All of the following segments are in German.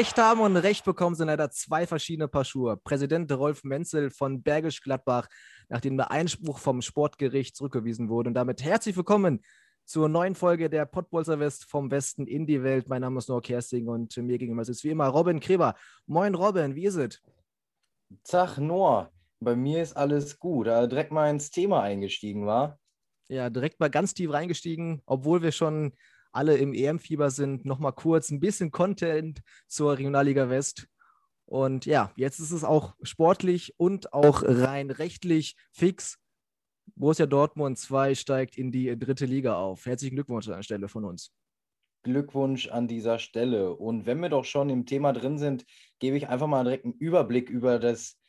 Recht haben und Recht bekommen sind leider zwei verschiedene Paar Schuhe. Präsident Rolf Menzel von Bergisch Gladbach, nachdem der Einspruch vom Sportgericht zurückgewiesen wurde. Und damit herzlich willkommen zur neuen Folge der Pottbolzer West vom Westen in die Welt. Mein Name ist Noah Kersting und mir gegenüber ist wie immer Robin Kreber. Moin Robin, wie ist es? Tag Noah, bei mir ist alles gut. Da direkt mal ins Thema eingestiegen war. Ja, direkt mal ganz tief reingestiegen, obwohl wir schon alle im EM-Fieber sind, nochmal kurz ein bisschen Content zur Regionalliga West. Und ja, jetzt ist es auch sportlich und auch rein rechtlich fix. Borussia Dortmund 2 steigt in die dritte Liga auf. Herzlichen Glückwunsch an der Stelle von uns. Glückwunsch an dieser Stelle. Und wenn wir doch schon im Thema drin sind, gebe ich einfach mal direkt einen Überblick über das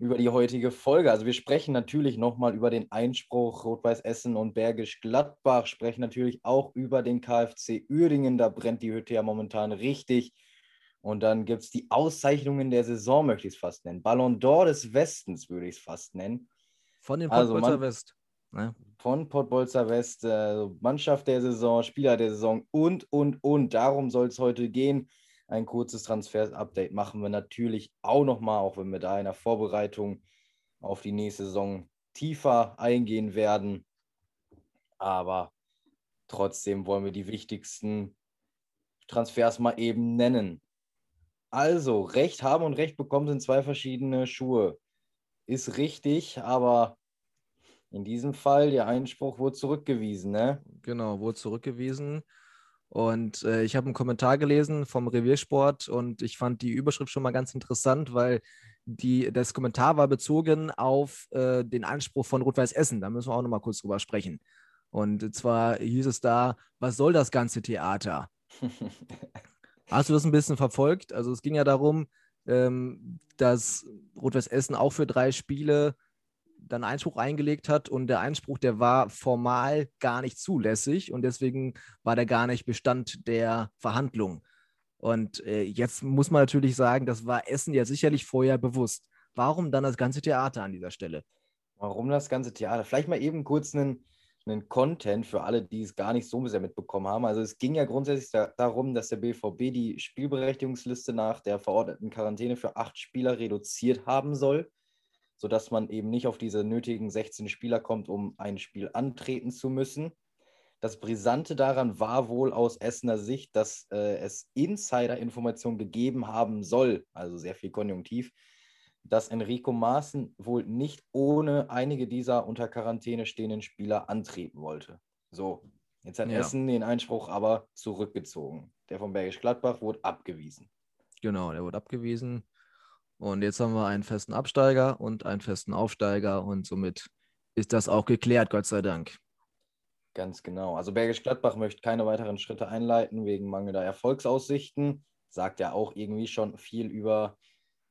über die heutige Folge. Also wir sprechen natürlich nochmal über den Einspruch Rot-Weiß Essen und Bergisch Gladbach, sprechen natürlich auch über den KfC Uerdingen, da brennt die Hütte ja momentan richtig. Und dann gibt es die Auszeichnungen der Saison, möchte ich es fast nennen. Ballon d'Or des Westens würde ich es fast nennen. Von den Pottbolzer also West. Ne? Von Pottbolzer West, äh, Mannschaft der Saison, Spieler der Saison und, und, und. Darum soll es heute gehen. Ein kurzes Transfer-Update machen wir natürlich auch nochmal, auch wenn wir da in der Vorbereitung auf die nächste Saison tiefer eingehen werden. Aber trotzdem wollen wir die wichtigsten Transfers mal eben nennen. Also, Recht haben und Recht bekommen sind zwei verschiedene Schuhe. Ist richtig, aber in diesem Fall, der Einspruch wurde zurückgewiesen, ne? Genau, wurde zurückgewiesen. Und äh, ich habe einen Kommentar gelesen vom Reviersport und ich fand die Überschrift schon mal ganz interessant, weil die, das Kommentar war bezogen auf äh, den Anspruch von Rot-Weiß Essen. Da müssen wir auch noch mal kurz drüber sprechen. Und zwar hieß es da, was soll das ganze Theater? Hast du das ein bisschen verfolgt? Also es ging ja darum, ähm, dass Rot-Weiß Essen auch für drei Spiele dann Einspruch eingelegt hat und der Einspruch, der war formal gar nicht zulässig und deswegen war der gar nicht Bestand der Verhandlung. Und äh, jetzt muss man natürlich sagen, das war Essen ja sicherlich vorher bewusst. Warum dann das ganze Theater an dieser Stelle? Warum das ganze Theater? Vielleicht mal eben kurz einen, einen Content für alle, die es gar nicht so sehr mitbekommen haben. Also es ging ja grundsätzlich da, darum, dass der BVB die Spielberechtigungsliste nach der verordneten Quarantäne für acht Spieler reduziert haben soll sodass man eben nicht auf diese nötigen 16 Spieler kommt, um ein Spiel antreten zu müssen. Das Brisante daran war wohl aus Essener Sicht, dass äh, es Insider-Informationen gegeben haben soll, also sehr viel Konjunktiv, dass Enrico Maaßen wohl nicht ohne einige dieser unter Quarantäne stehenden Spieler antreten wollte. So, jetzt hat ja. Essen den Einspruch aber zurückgezogen. Der von Bergisch Gladbach wurde abgewiesen. Genau, der wurde abgewiesen. Und jetzt haben wir einen festen Absteiger und einen festen Aufsteiger und somit ist das auch geklärt, Gott sei Dank. Ganz genau. Also Bergisch Gladbach möchte keine weiteren Schritte einleiten wegen mangelnder Erfolgsaussichten. Sagt ja auch irgendwie schon viel über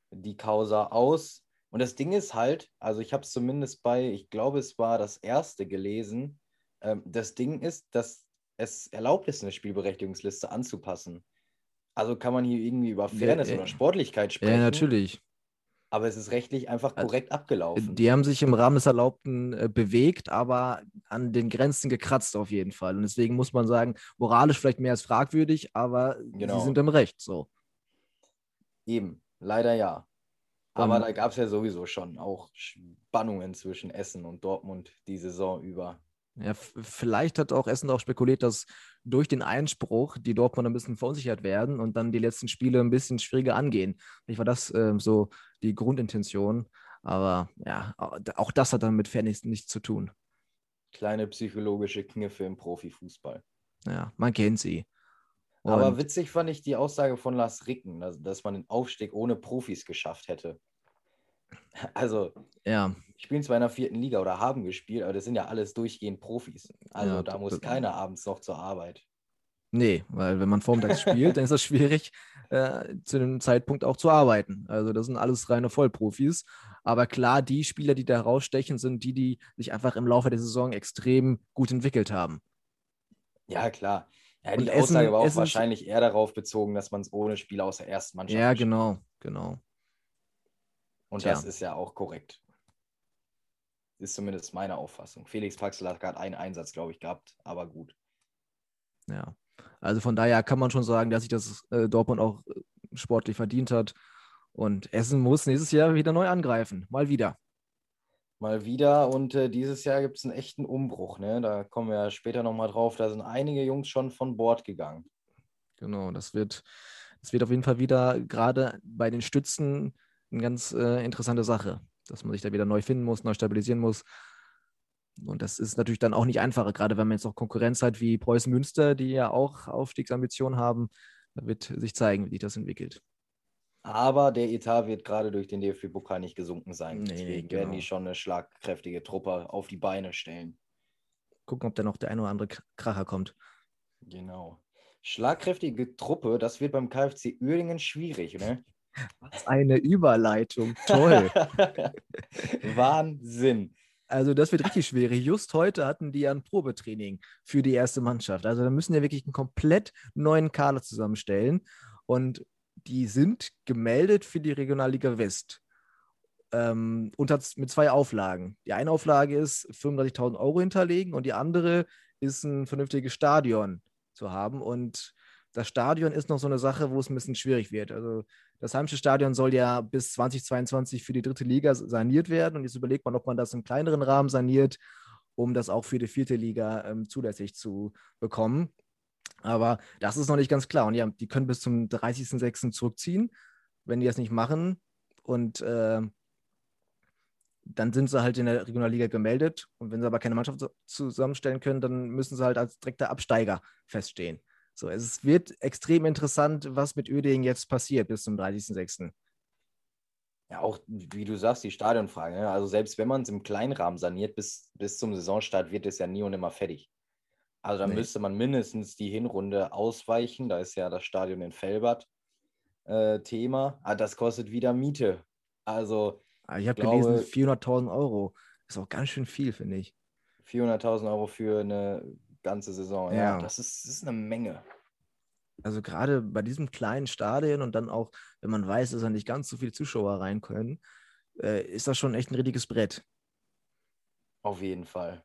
die Causa aus. Und das Ding ist halt, also ich habe es zumindest bei, ich glaube, es war das erste gelesen. Ähm, das Ding ist, dass es erlaubt ist, eine Spielberechtigungsliste anzupassen. Also kann man hier irgendwie über Fairness ja, oder Sportlichkeit sprechen. Ja, natürlich. Aber es ist rechtlich einfach also, korrekt also, abgelaufen. Die haben sich im Rahmen des Erlaubten äh, bewegt, aber an den Grenzen gekratzt auf jeden Fall. Und deswegen muss man sagen, moralisch vielleicht mehr als fragwürdig, aber genau. sie sind im Recht so. Eben, leider ja. Aber um, da gab es ja sowieso schon auch Spannungen zwischen Essen und Dortmund die Saison über. Ja, vielleicht hat auch Essen auch spekuliert, dass durch den Einspruch die Dortmund ein bisschen verunsichert werden und dann die letzten Spiele ein bisschen schwieriger angehen. Ich war das äh, so die Grundintention. Aber ja, auch das hat dann mit Fairness nichts zu tun. Kleine psychologische Kniffe im Profifußball. Ja, man kennt sie. Und Aber witzig fand ich die Aussage von Lars Ricken, dass, dass man den Aufstieg ohne Profis geschafft hätte. Also, ja. Spielen zwar in der vierten Liga oder haben gespielt, aber das sind ja alles durchgehend Profis. Also Ja, da das- muss das- keiner abends noch zur Arbeit. Nee, weil wenn man vormittags spielt, dann ist es schwierig, äh, zu dem Zeitpunkt auch zu arbeiten. Also das sind alles reine Vollprofis. Aber klar, die Spieler, die da herausstechen, sind die, die sich einfach im Laufe der Saison extrem gut entwickelt haben. Ja, klar. Ja, die Essen- Aussage war auch Essen- wahrscheinlich eher darauf bezogen, dass man es ohne Spieler aus der ersten Mannschaft Ja, genau, genau. Und Tja. das ist ja auch korrekt. Ist zumindest meine Auffassung. Felix Paxel hat gerade einen Einsatz, glaube ich, gehabt, aber gut. Ja. Also von daher kann man schon sagen, dass sich das äh, Dortmund auch äh, sportlich verdient hat. Und Essen muss nächstes Jahr wieder neu angreifen. Mal wieder. Mal wieder und äh, dieses Jahr gibt es einen echten Umbruch. Ne? Da kommen wir ja später nochmal drauf. Da sind einige Jungs schon von Bord gegangen. Genau, das wird, das wird auf jeden Fall wieder gerade bei den Stützen eine ganz äh, interessante Sache, dass man sich da wieder neu finden muss, neu stabilisieren muss. Und das ist natürlich dann auch nicht einfacher, gerade wenn man jetzt noch Konkurrenz hat wie Preußen Münster, die ja auch Aufstiegsambitionen haben. Da wird sich zeigen, wie sich das entwickelt. Aber der Etat wird gerade durch den DFB-Pokal nicht gesunken sein. Nee, Deswegen genau. werden die schon eine schlagkräftige Truppe auf die Beine stellen. Gucken, ob da noch der ein oder andere Kracher kommt. Genau. Schlagkräftige Truppe, das wird beim KfC Uerdingen schwierig, ne? Was eine Überleitung. Toll. Wahnsinn. Also das wird richtig schwierig. Just heute hatten die ja ein Probetraining für die erste Mannschaft. Also da müssen ja wirklich einen komplett neuen Kader zusammenstellen. Und die sind gemeldet für die Regionalliga West. Ähm, unter, mit zwei Auflagen. Die eine Auflage ist 35.000 Euro hinterlegen und die andere ist ein vernünftiges Stadion zu haben. Und das Stadion ist noch so eine Sache, wo es ein bisschen schwierig wird. Also das Heimsche Stadion soll ja bis 2022 für die dritte Liga saniert werden. Und jetzt überlegt man, ob man das im kleineren Rahmen saniert, um das auch für die vierte Liga ähm, zulässig zu bekommen. Aber das ist noch nicht ganz klar. Und ja, die können bis zum 30.06. zurückziehen, wenn die das nicht machen. Und äh, dann sind sie halt in der Regionalliga gemeldet. Und wenn sie aber keine Mannschaft zu- zusammenstellen können, dann müssen sie halt als direkter Absteiger feststehen. So, es wird extrem interessant, was mit Uerdingen jetzt passiert bis zum 30.06. Ja, auch wie du sagst, die Stadionfrage. Ne? Also selbst wenn man es im Kleinrahmen saniert, bis, bis zum Saisonstart wird es ja nie und nimmer fertig. Also da Nee. müsste man mindestens die Hinrunde ausweichen. Da ist ja das Stadion in Felbert äh, Thema. Aber das kostet wieder Miete. Also Aber ich habe gelesen, 400.000 Euro. Ist auch ganz schön viel, finde ich. 400.000 Euro für eine ganze Saison. Ja, Ja. das, ist, das ist eine Menge. Also gerade bei diesem kleinen Stadion und dann auch, wenn man weiß, dass da nicht ganz so viele Zuschauer rein können, äh, ist das schon echt ein richtiges Brett. Auf jeden Fall.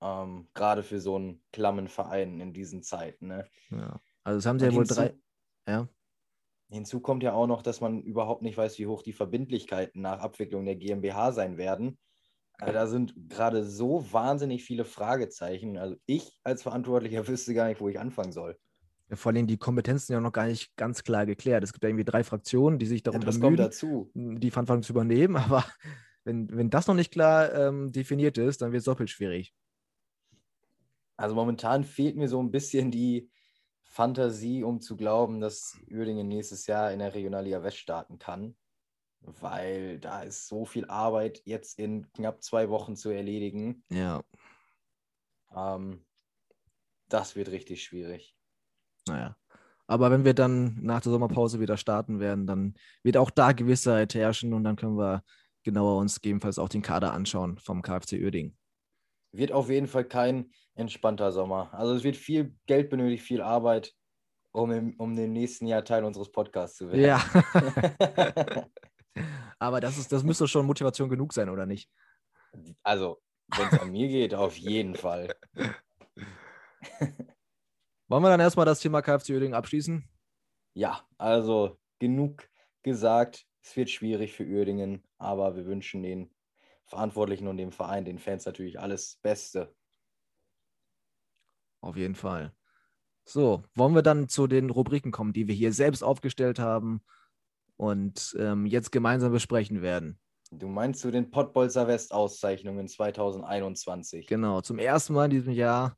Ähm, Gerade für so einen klammen Verein in diesen Zeiten. Ne? Ja. Also es haben sie Und ja wohl drei. Ja. Hinzu kommt ja auch noch, dass man überhaupt nicht weiß, wie hoch die Verbindlichkeiten nach Abwicklung der GmbH sein werden. Also da sind gerade so wahnsinnig viele Fragezeichen. Also ich als Verantwortlicher wüsste gar nicht, wo ich anfangen soll. Vor allem die Kompetenzen ja noch gar nicht ganz klar geklärt. Es gibt ja irgendwie drei Fraktionen, die sich Ja, darum kommt bemühen, die Verantwortung zu übernehmen. Aber wenn, wenn das noch nicht klar ähm, definiert ist, dann wird es doppelt schwierig. Also momentan fehlt mir so ein bisschen die Fantasie, um zu glauben, dass Uerdingen nächstes Jahr in der Regionalliga West starten kann. Weil da ist so viel Arbeit jetzt in knapp zwei Wochen zu erledigen. Ja, Ähm, das wird richtig schwierig. naja. Aber wenn wir dann nach der Sommerpause wieder starten werden, dann wird auch da Gewissheit herrschen und dann können wir genauer uns gegebenenfalls auch den Kader anschauen vom KfC Uerdingen. Wird auf jeden Fall kein entspannter Sommer. Also es wird viel Geld benötigt, viel Arbeit, um, im, um im nächsten Jahr Teil unseres Podcasts zu werden. Ja. Aber das, ist, das müsste schon Motivation genug sein, oder nicht? also, wenn es an mir geht, auf jeden Fall. Wollen wir dann erstmal das Thema KfC Uerdingen abschließen? Ja, also genug gesagt. Es wird schwierig für Uerdingen, aber wir wünschen den Verantwortlichen und dem Verein, den Fans natürlich alles Beste. Auf jeden Fall. So, wollen wir dann zu den Rubriken kommen, die wir hier selbst aufgestellt haben und ähm, jetzt gemeinsam besprechen werden. Du meinst zu den Pottbolzer West-Auszeichnungen 2021? Genau, zum ersten Mal in diesem Jahr.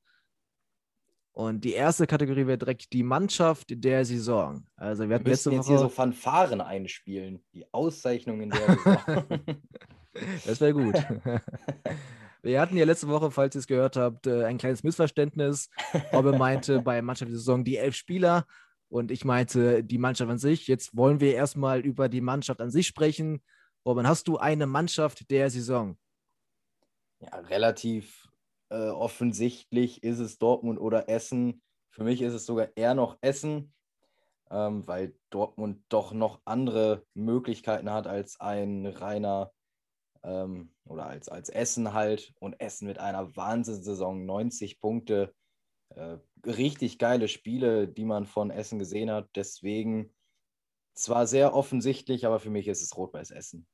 Und die erste Kategorie wäre direkt die Mannschaft der Saison. Also wir hatten letzte jetzt Woche. hier so Fanfaren einspielen. Die Auszeichnungen der Saison. Das wäre gut. Wir hatten ja letzte Woche, falls ihr es gehört habt, äh, ein kleines Missverständnis. Robbe meinte bei Mannschaft der Saison die elf Spieler und ich meinte die Mannschaft an sich. Jetzt wollen wir erstmal über die Mannschaft an sich sprechen. Robin, hast du eine Mannschaft der Saison? Ja, relativ äh, offensichtlich ist es Dortmund oder Essen. Für mich ist es sogar eher noch Essen, ähm, weil Dortmund doch noch andere Möglichkeiten hat als ein reiner ähm, oder als, als Essen halt und Essen mit einer Wahnsinnssaison, 90 Punkte, äh, richtig geile Spiele, die man von Essen gesehen hat. Deswegen zwar sehr offensichtlich, aber für mich ist es Rot-Weiß Essen.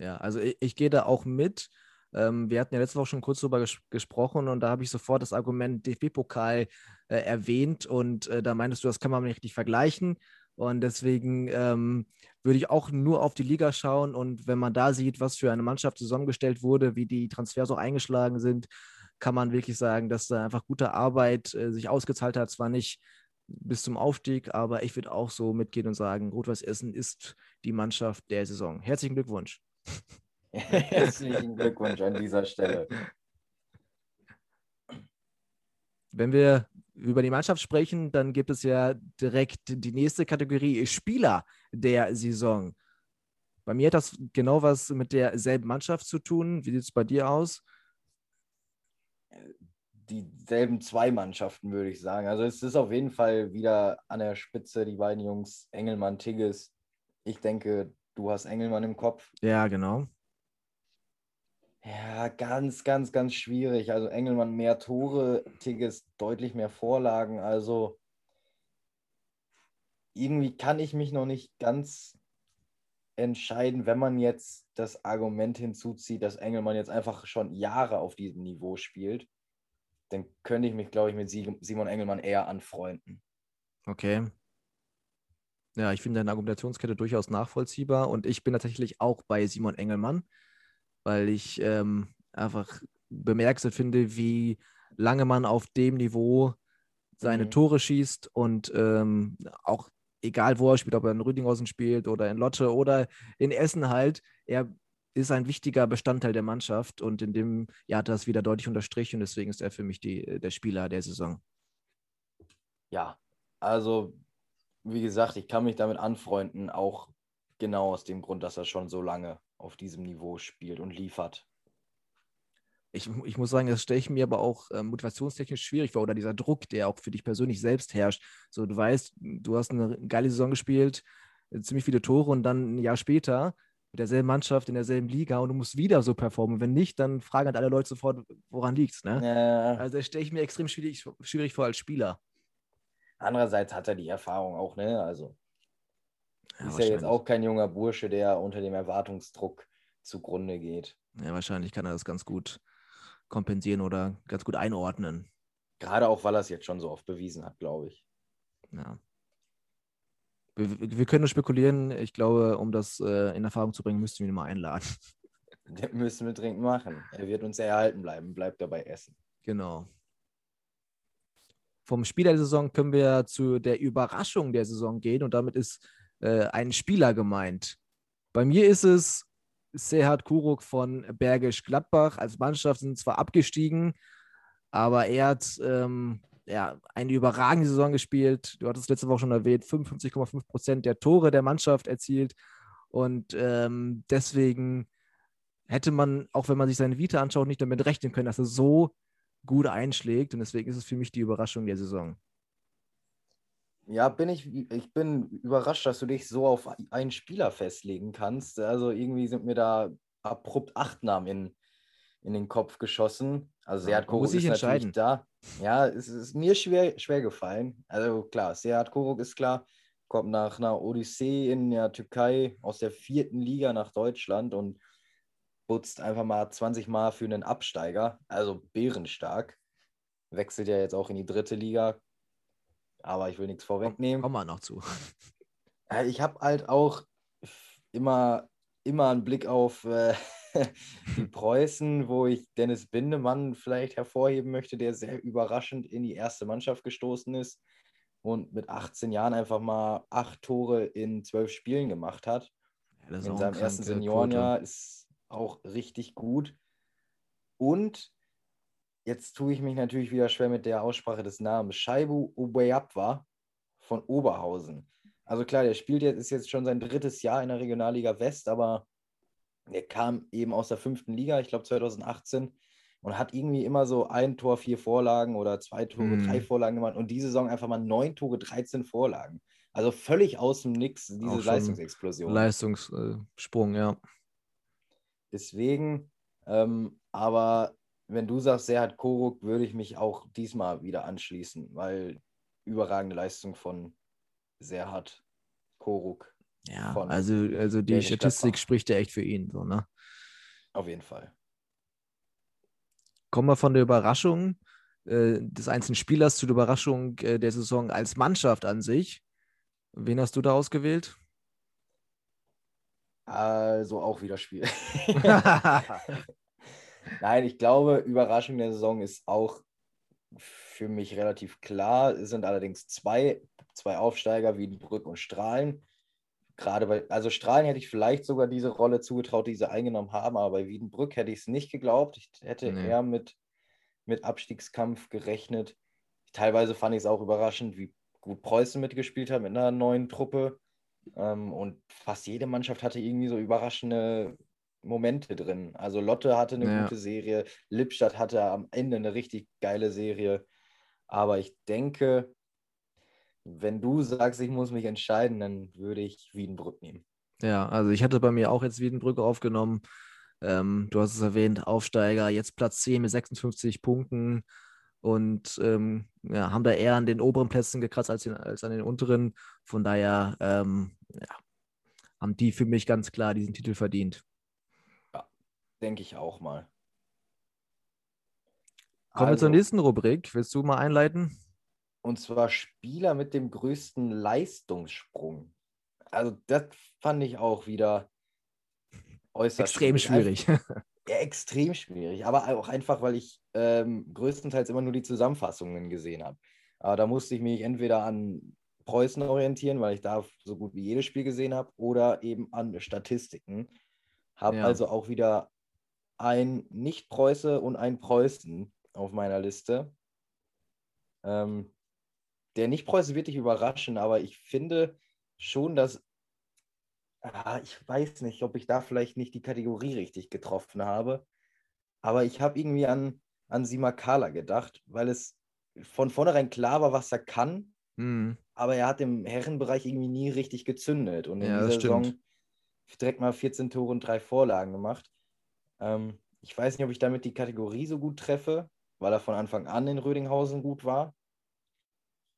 Ja, also ich, ich gehe da auch mit. Ähm, wir hatten ja letzte Woche schon kurz darüber ges gesprochen und da habe ich sofort das Argument DFB-Pokal äh, erwähnt und äh, da meintest du, das kann man nicht richtig vergleichen. Und deswegen ähm, würde ich auch nur auf die Liga schauen und wenn man da sieht, was für eine Mannschaft zusammengestellt wurde, wie die Transfers auch eingeschlagen sind, kann man wirklich sagen, dass da einfach gute Arbeit äh, sich ausgezahlt hat. Zwar nicht bis zum Aufstieg, aber ich würde auch so mitgehen und sagen, Rot-Weiß Essen ist die Mannschaft der Saison. Herzlichen Glückwunsch. Herzlichen Glückwunsch an dieser Stelle. Wenn wir über die Mannschaft sprechen, dann gibt es ja direkt die nächste Kategorie Spieler der Saison. Bei mir hat das genau was mit derselben Mannschaft zu tun. Wie sieht es bei dir aus? Dieselben zwei Mannschaften, würde ich sagen. Also es ist auf jeden Fall wieder an der Spitze die beiden Jungs Engelmann, Tigges. Ich denke, du hast Engelmann im Kopf. Ja, genau. Ja, ganz, ganz, ganz schwierig. Also Engelmann mehr Tore, Tigges deutlich mehr Vorlagen. Also irgendwie kann ich mich noch nicht ganz entscheiden, wenn man jetzt das Argument hinzuzieht, dass Engelmann jetzt einfach schon Jahre auf diesem Niveau spielt, dann könnte ich mich, glaube ich, mit Simon Engelmann eher anfreunden. Okay. Ja, ich finde deine Argumentationskette durchaus nachvollziehbar und ich bin tatsächlich auch bei Simon Engelmann weil ich ähm, einfach bemerkenswert finde, wie lange man auf dem Niveau seine mhm. Tore schießt und ähm, auch egal wo er spielt, ob er in Rüdinghausen spielt oder in Lotte oder in Essen halt, er ist ein wichtiger Bestandteil der Mannschaft und in dem Jahr hat er das wieder deutlich unterstrichen und deswegen ist er für mich die, der Spieler der Saison. Ja, also wie gesagt, ich kann mich damit anfreunden, auch genau aus dem Grund, dass er schon so lange auf diesem Niveau spielt und liefert. Ich, ich muss sagen, das stelle ich mir aber auch äh, motivationstechnisch schwierig vor oder dieser Druck, der auch für dich persönlich selbst herrscht. So, du weißt, du hast eine geile Saison gespielt, äh, ziemlich viele Tore und dann ein Jahr später mit derselben Mannschaft in derselben Liga und du musst wieder so performen. Wenn nicht, dann fragen halt alle Leute sofort, woran liegt es. Ne? Ja. Also das stelle ich mir extrem schwierig, schwierig vor als Spieler. Andererseits hat er die Erfahrung auch, ne? Also ja, ist ja jetzt auch kein junger Bursche, der unter dem Erwartungsdruck zugrunde geht. Ja, wahrscheinlich kann er das ganz gut kompensieren oder ganz gut einordnen. Gerade auch, weil er es jetzt schon so oft bewiesen hat, glaube ich. Ja. Wir, wir, können nur spekulieren. Ich glaube, um das äh, in Erfahrung zu bringen, müssten wir ihn mal einladen. Das müssen wir dringend machen. Er wird uns erhalten bleiben, bleibt dabei essen. Genau. Vom Spieler der Saison können wir zu der Überraschung der Saison gehen und damit ist äh, einen Spieler gemeint. Bei mir ist es Serhat Kuruk von Bergisch Gladbach. Als Mannschaft sind zwar abgestiegen, aber er hat ähm, ja, eine überragende Saison gespielt. Du hattest letzte Woche schon erwähnt, 55,5 Prozent der Tore der Mannschaft erzielt. Und ähm, deswegen hätte man, auch wenn man sich seine Vita anschaut, nicht damit rechnen können, dass er so gut einschlägt. Und deswegen ist es für mich die Überraschung der Saison. Ja, bin ich, ich bin überrascht, dass du dich so auf einen Spieler festlegen kannst. Also irgendwie sind mir da abrupt acht Namen in, in den Kopf geschossen. Also Seat Koruk ist natürlich da. Ja, es ist mir schwer, schwer gefallen. Also klar, Seat Koruk ist klar, kommt nach einer Odyssee in der Türkei aus der vierten Liga nach Deutschland und putzt einfach mal 20 Mal für einen Absteiger. Also bärenstark. Wechselt ja jetzt auch in die dritte Liga, aber ich will nichts vorwegnehmen. Kommen wir noch zu. Ich habe halt auch immer, immer einen Blick auf äh, die Preußen, wo ich Dennis Bindemann vielleicht hervorheben möchte, der sehr überraschend in die erste Mannschaft gestoßen ist und mit 18 Jahren einfach mal acht Tore in zwölf Spielen gemacht hat. Ja, in seinem ersten Seniorenjahr ist auch richtig gut. Und jetzt tue ich mich natürlich wieder schwer mit der Aussprache des Namens. Shaibu Ubeyabwa von Oberhausen. Also klar, der spielt jetzt, ist jetzt schon sein drittes Jahr in der Regionalliga West, aber er kam eben aus der fünften Liga, ich glaube 2018, und hat irgendwie immer so ein Tor, vier Vorlagen oder zwei Tore, mm. drei Vorlagen gemacht und diese Saison einfach mal neun Tore, 13 Vorlagen. Also völlig aus dem Nix, diese Leistungsexplosion. Leistungssprung, ja. Deswegen, ähm, aber wenn du sagst, Serhat Koruk, würde ich mich auch diesmal wieder anschließen, weil überragende Leistung von Serhat Koruk. Ja, also, also die Statistik spricht ja echt für ihn, so, ne? Auf jeden Fall. Kommen wir von der Überraschung äh, des einzelnen Spielers zu der Überraschung äh, der Saison als Mannschaft an sich. Wen hast du da ausgewählt? Also auch wieder Spiel. Nein, ich glaube, Überraschung der Saison ist auch für mich relativ klar. Es sind allerdings zwei, zwei Aufsteiger wie Brück und Strahlen. Gerade bei, also Strahlen hätte ich vielleicht sogar diese Rolle zugetraut, die sie eingenommen haben, aber bei Wiedenbrück hätte ich es nicht geglaubt. Ich hätte nee. eher mit, mit Abstiegskampf gerechnet. Teilweise fand ich es auch überraschend, wie gut Preußen mitgespielt hat mit einer neuen Truppe. Ähm, und fast jede Mannschaft hatte irgendwie so überraschende Momente drin. Also Lotte hatte eine ja. gute Serie, Lippstadt hatte am Ende eine richtig geile Serie. Aber ich denke, wenn du sagst, ich muss mich entscheiden, dann würde ich Wiedenbrück nehmen. Ja, also ich hatte bei mir auch jetzt Wiedenbrück aufgenommen. Ähm, du hast es erwähnt, Aufsteiger, jetzt Platz 10 mit 56 Punkten und ähm, ja, haben da eher an den oberen Plätzen gekratzt als, den, als an den unteren. Von daher ähm, ja, haben die für mich ganz klar diesen Titel verdient. Ja, denke ich auch mal. Kommen also, wir zur also nächsten Rubrik. Willst du mal einleiten? Und zwar Spieler mit dem größten Leistungssprung. Also das fand ich auch wieder äußerst extrem schwierig. schwierig. Ja, extrem schwierig, aber auch einfach, weil ich ähm, größtenteils immer nur die Zusammenfassungen gesehen habe. Aber da musste ich mich entweder an Preußen orientieren, weil ich da so gut wie jedes Spiel gesehen habe, oder eben an Statistiken. Habe ja. also auch wieder ein Nicht-Preuße und ein Preußen auf meiner Liste. Ähm, der Nicht-Preuße wird dich überraschen, aber ich finde schon, dass ah, ich weiß nicht, ob ich da vielleicht nicht die Kategorie richtig getroffen habe. Aber ich habe irgendwie an, an Simakala gedacht, weil es von vornherein klar war, was er kann. Mhm. Aber er hat im Herrenbereich irgendwie nie richtig gezündet. Und in ja, dieser Saison direkt mal 14 Tore und drei Vorlagen gemacht. Ähm, ich weiß nicht, ob ich damit die Kategorie so gut treffe, weil er von Anfang an in Rödinghausen gut war.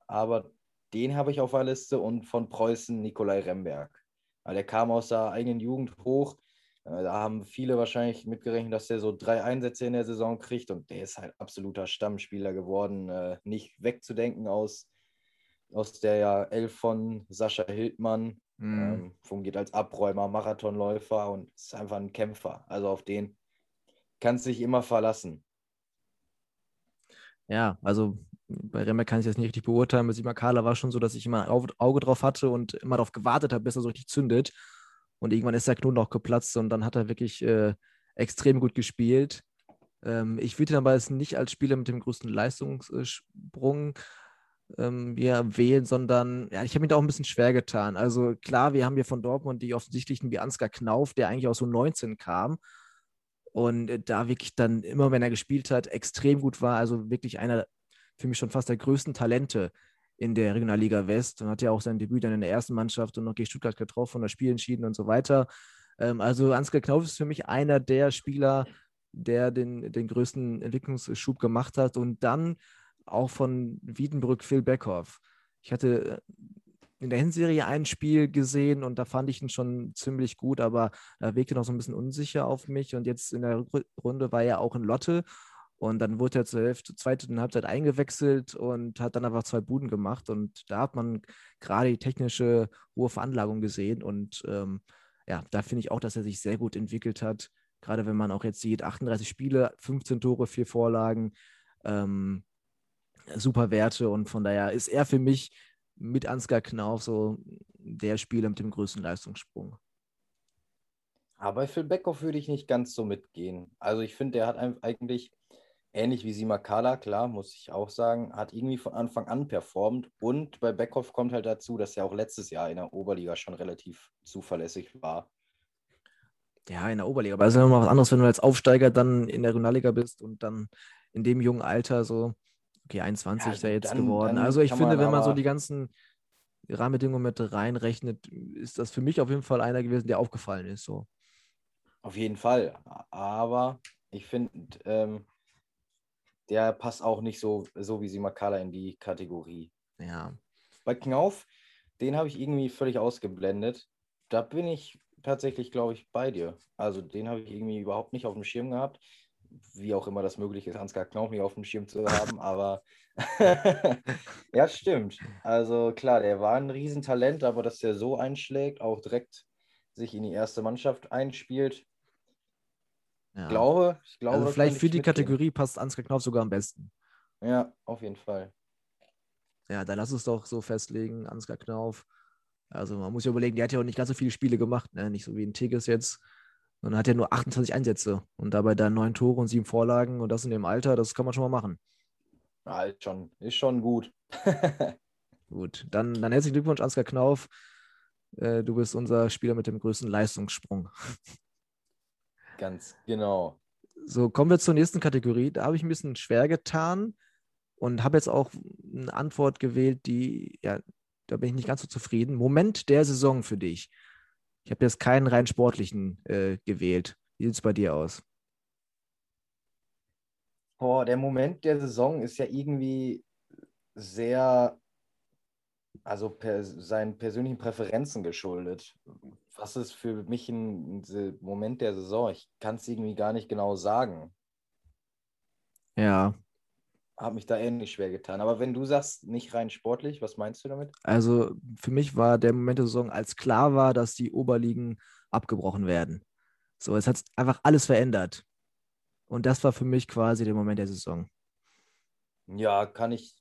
Aber den habe ich auf der Liste und von Preußen Nikolai Remberg. Der kam aus der eigenen Jugend hoch. Äh, da haben viele wahrscheinlich mitgerechnet, dass der so drei Einsätze in der Saison kriegt und der ist halt absoluter Stammspieler geworden. Äh, nicht wegzudenken aus, aus der ja Elf von Sascha Hildmann. Mhm. Ähm, fungiert als Abräumer, Marathonläufer und ist einfach ein Kämpfer. Also auf den kannst du dich immer verlassen. Ja, also bei Remmer kann ich das nicht richtig beurteilen. Bei Simakala war schon so, dass ich immer ein Auge drauf hatte und immer darauf gewartet habe, bis er so richtig zündet. Und irgendwann ist der Knoten auch geplatzt und dann hat er wirklich äh, extrem gut gespielt. Ähm, ich würde ihn aber jetzt nicht als Spieler mit dem größten Leistungssprung ähm, ja, wählen, sondern ja, ich habe mir da auch ein bisschen schwer getan. Also klar, wir haben hier von Dortmund die offensichtlichen wie Ansgar Knauf, der eigentlich aus so 19 kam und äh, da wirklich dann immer, wenn er gespielt hat, extrem gut war. Also wirklich einer für mich schon fast der größten Talente in der Regionalliga West und hat ja auch sein Debüt dann in der ersten Mannschaft und noch gegen Stuttgart getroffen und das Spiel entschieden und so weiter. Ähm, also Ansgar Knauf ist für mich einer der Spieler, der den, den größten Entwicklungsschub gemacht hat und dann auch von Wiedenbrück Phil Beckhoff. Ich hatte äh, in der Hinserie ein Spiel gesehen und da fand ich ihn schon ziemlich gut, aber er wirkte noch so ein bisschen unsicher auf mich und jetzt in der Runde war er auch in Lotte und dann wurde er zur Hälfte, zweite Halbzeit eingewechselt und hat dann einfach zwei Buden gemacht. Und da hat man gerade die technische hohe Veranlagung gesehen. Und ähm, ja, da finde ich auch, dass er sich sehr gut entwickelt hat. Gerade wenn man auch jetzt sieht, 38 Spiele, 15 Tore, vier Vorlagen, ähm, super Werte. Und von daher ist er für mich mit Ansgar Knauf so der Spieler mit dem größten Leistungssprung. Aber Phil Beckhoff würde ich nicht ganz so mitgehen. Also ich finde, der hat eigentlich ähnlich wie Simakala, klar, muss ich auch sagen, hat irgendwie von Anfang an performt. Und bei Beckhoff kommt halt dazu, dass er auch letztes Jahr in der Oberliga schon relativ zuverlässig war. Ja, in der Oberliga. Aber es ist ja immer was anderes, wenn du als Aufsteiger dann in der Regionalliga bist und dann in dem jungen Alter so, okay, 21 ja, ist er jetzt dann, geworden. Dann also ich finde, wenn man so die ganzen Rahmenbedingungen mit reinrechnet, ist das für mich auf jeden Fall einer gewesen, der aufgefallen ist. So. Auf jeden Fall. Aber ich finde, ähm, der passt auch nicht so, so wie Simakala in die Kategorie. Ja. Bei Knauf, den habe ich irgendwie völlig ausgeblendet. Da bin ich tatsächlich, glaube ich, bei dir. Also den habe ich irgendwie überhaupt nicht auf dem Schirm gehabt. Wie auch immer das möglich ist, Ansgar Knauf nicht auf dem Schirm zu haben, aber ja, stimmt. Also klar, der war ein Riesentalent, aber dass der so einschlägt, auch direkt sich in die erste Mannschaft einspielt, ja. glaube, ich glaube. Also vielleicht für die mitgehen. Kategorie passt Ansgar Knauf sogar am besten. Ja, auf jeden Fall. Ja, dann lass es doch so festlegen, Ansgar Knauf. Also man muss ja überlegen, der hat ja auch nicht ganz so viele Spiele gemacht, ne? nicht so wie ein Tigges jetzt. Und hat ja nur 28 Einsätze und dabei dann neun Tore und sieben Vorlagen und das in dem Alter, das kann man schon mal machen. Ja, ist schon, ist schon gut. gut, dann, dann herzlichen Glückwunsch, Ansgar Knauf. Äh, du bist unser Spieler mit dem größten Leistungssprung. Ganz genau. So, kommen wir zur nächsten Kategorie. Da habe ich ein bisschen schwer getan und habe jetzt auch eine Antwort gewählt, die ja da bin ich nicht ganz so zufrieden. Moment der Saison für dich. Ich habe jetzt keinen rein sportlichen äh, gewählt. Wie sieht es bei dir aus? Oh, der Moment der Saison ist ja irgendwie sehr, also per, seinen persönlichen Präferenzen geschuldet. Was ist für mich ein, ein Moment der Saison? Ich kann es irgendwie gar nicht genau sagen. Ja, habe mich da ähnlich schwer getan. Aber wenn du sagst, nicht rein sportlich, was meinst du damit? Also für mich war der Moment der Saison, als klar war, dass die Oberligen abgebrochen werden. So, es hat einfach alles verändert. Und das war für mich quasi der Moment der Saison. Ja, kann ich.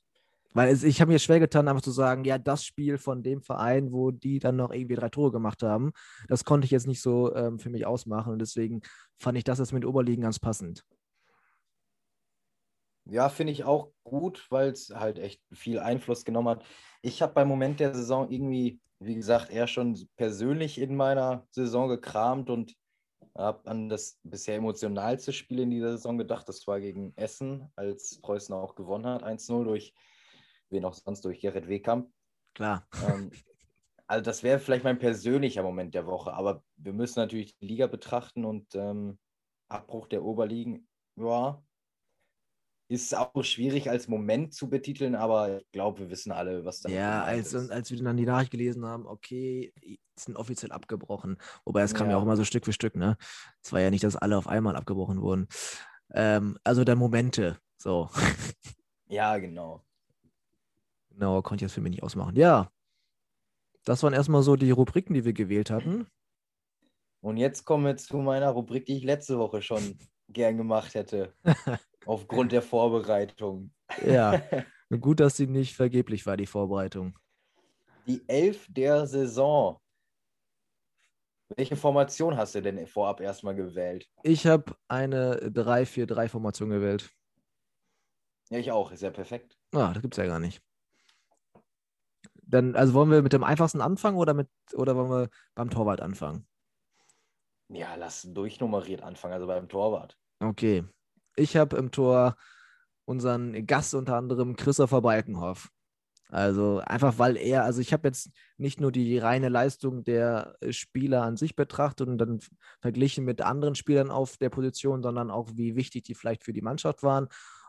Weil es, ich habe mir schwer getan, einfach zu sagen, ja, das Spiel von dem Verein, wo die dann noch irgendwie drei Tore gemacht haben, das konnte ich jetzt nicht so ähm, für mich ausmachen. Und deswegen fand ich das jetzt mit Oberligen ganz passend. Ja, finde ich auch gut, weil es halt echt viel Einfluss genommen hat. Ich habe beim Moment der Saison irgendwie, wie gesagt, eher schon persönlich in meiner Saison gekramt und habe an das bisher emotionalste Spiel in dieser Saison gedacht. Das war gegen Essen, als Preußen auch gewonnen hat, 1-0 durch, wen auch sonst, durch Gerrit Wehkamp. Klar. Ähm, also das wäre vielleicht mein persönlicher Moment der Woche, aber wir müssen natürlich die Liga betrachten und ähm, Abbruch der Oberligen, ja, ist auch schwierig als Moment zu betiteln, aber ich glaube, wir wissen alle, was da Ja, als, ist. als wir dann die Nachricht gelesen haben, okay, sind offiziell abgebrochen. Wobei es kam ja. ja. auch immer so Stück für Stück, ne? Es war ja nicht, dass alle auf einmal abgebrochen wurden. Ähm, also dann Momente, so. Ja, genau. Genau, konnte ich jetzt für mich nicht ausmachen. Ja, das waren erstmal so die Rubriken, die wir gewählt hatten. Und jetzt kommen wir zu meiner Rubrik, die ich letzte Woche schon gern gemacht hätte. Aufgrund der Vorbereitung. Ja, gut, dass sie nicht vergeblich war, die Vorbereitung. Die Elf der Saison. Welche Formation hast du denn vorab erstmal gewählt? Ich habe eine 3-4-3-Formation gewählt. Ja, ich auch. Ist ja perfekt. Ah, das gibt es ja gar nicht. Dann, also wollen wir mit dem einfachsten anfangen oder, mit, oder wollen wir beim Torwart anfangen? Ja, lass durchnummeriert anfangen, also beim Torwart. Okay. Ich habe im Tor unseren Gast unter anderem Christopher Balkenhoff. Also einfach weil er, also ich habe jetzt nicht nur die reine Leistung der Spieler an sich betrachtet und dann verglichen mit anderen Spielern auf der Position, sondern auch wie wichtig die vielleicht für die Mannschaft waren.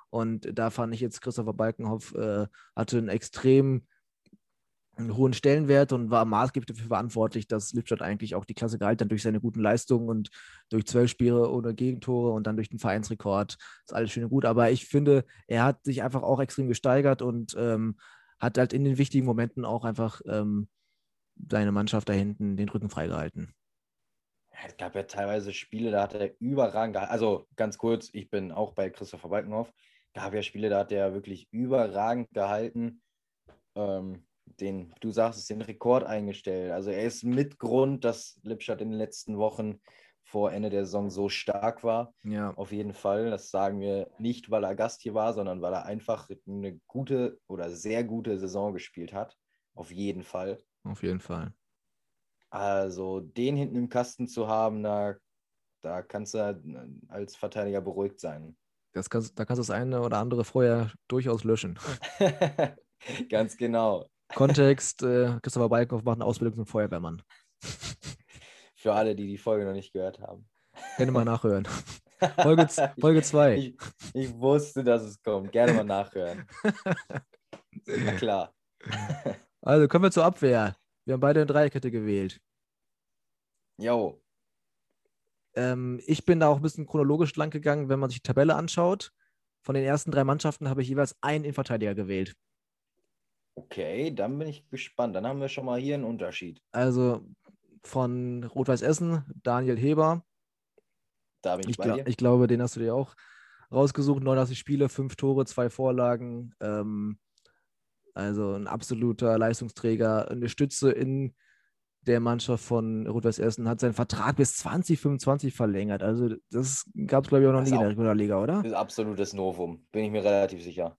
Und da fand ich jetzt Christopher Balkenhoff äh, hatte einen extrem einen hohen Stellenwert und war maßgeblich dafür verantwortlich, dass Lippstadt eigentlich auch die Klasse gehalten hat durch seine guten Leistungen und durch zwölf Spiele ohne Gegentore und dann durch den Vereinsrekord. ist alles schön und gut. Aber ich finde, er hat sich einfach auch extrem gesteigert und ähm, hat halt in den wichtigen Momenten auch einfach ähm, seine Mannschaft da hinten den Rücken freigehalten. Es gab ja teilweise Spiele, da hat er überragend gehalten. Also ganz kurz, ich bin auch bei Christopher Balkenhoff. Gab ja Spiele, da hat er wirklich überragend gehalten. Ähm, den, du sagst es, den Rekord eingestellt. Also er ist mit Grund, dass Lipstadt in den letzten Wochen vor Ende der Saison so stark war. Ja. Auf jeden Fall. Das sagen wir nicht, weil er Gast hier war, sondern weil er einfach eine gute oder sehr gute Saison gespielt hat. Auf jeden Fall. Auf jeden Fall. Also den hinten im Kasten zu haben, da, da kannst du als Verteidiger beruhigt sein. Das kannst, da kannst du das eine oder andere vorher durchaus löschen. Ganz genau. Kontext, äh, Christopher Balkenhoff macht eine Ausbildung zum Feuerwehrmann. Für alle, die die Folge noch nicht gehört haben. Gerne mal nachhören. Folge 2. Folge zwei. ich, ich wusste, dass es kommt. Gerne mal nachhören. Na klar. Also kommen wir zur Abwehr. Wir haben beide eine Dreierkette gewählt. Jo. Ähm, ich bin da auch ein bisschen chronologisch lang gegangen, wenn man sich die Tabelle anschaut. Von den ersten drei Mannschaften habe ich jeweils einen Innenverteidiger gewählt. Okay, dann bin ich gespannt. Dann haben wir schon mal hier einen Unterschied. Also von Rot-Weiß Essen, Daniel Heber. Da bin ich, Ich, bei dir. ich glaube, den hast du dir auch rausgesucht. 89 Spiele, fünf Tore, zwei Vorlagen. Ähm, also ein absoluter Leistungsträger, eine Stütze in der Mannschaft von Rot-Weiß Essen, hat seinen Vertrag bis 2025 verlängert. Also das gab es, glaube ich, auch noch Das nie in der Regionalliga, oder? Das ist absolutes Novum. Bin ich mir relativ sicher.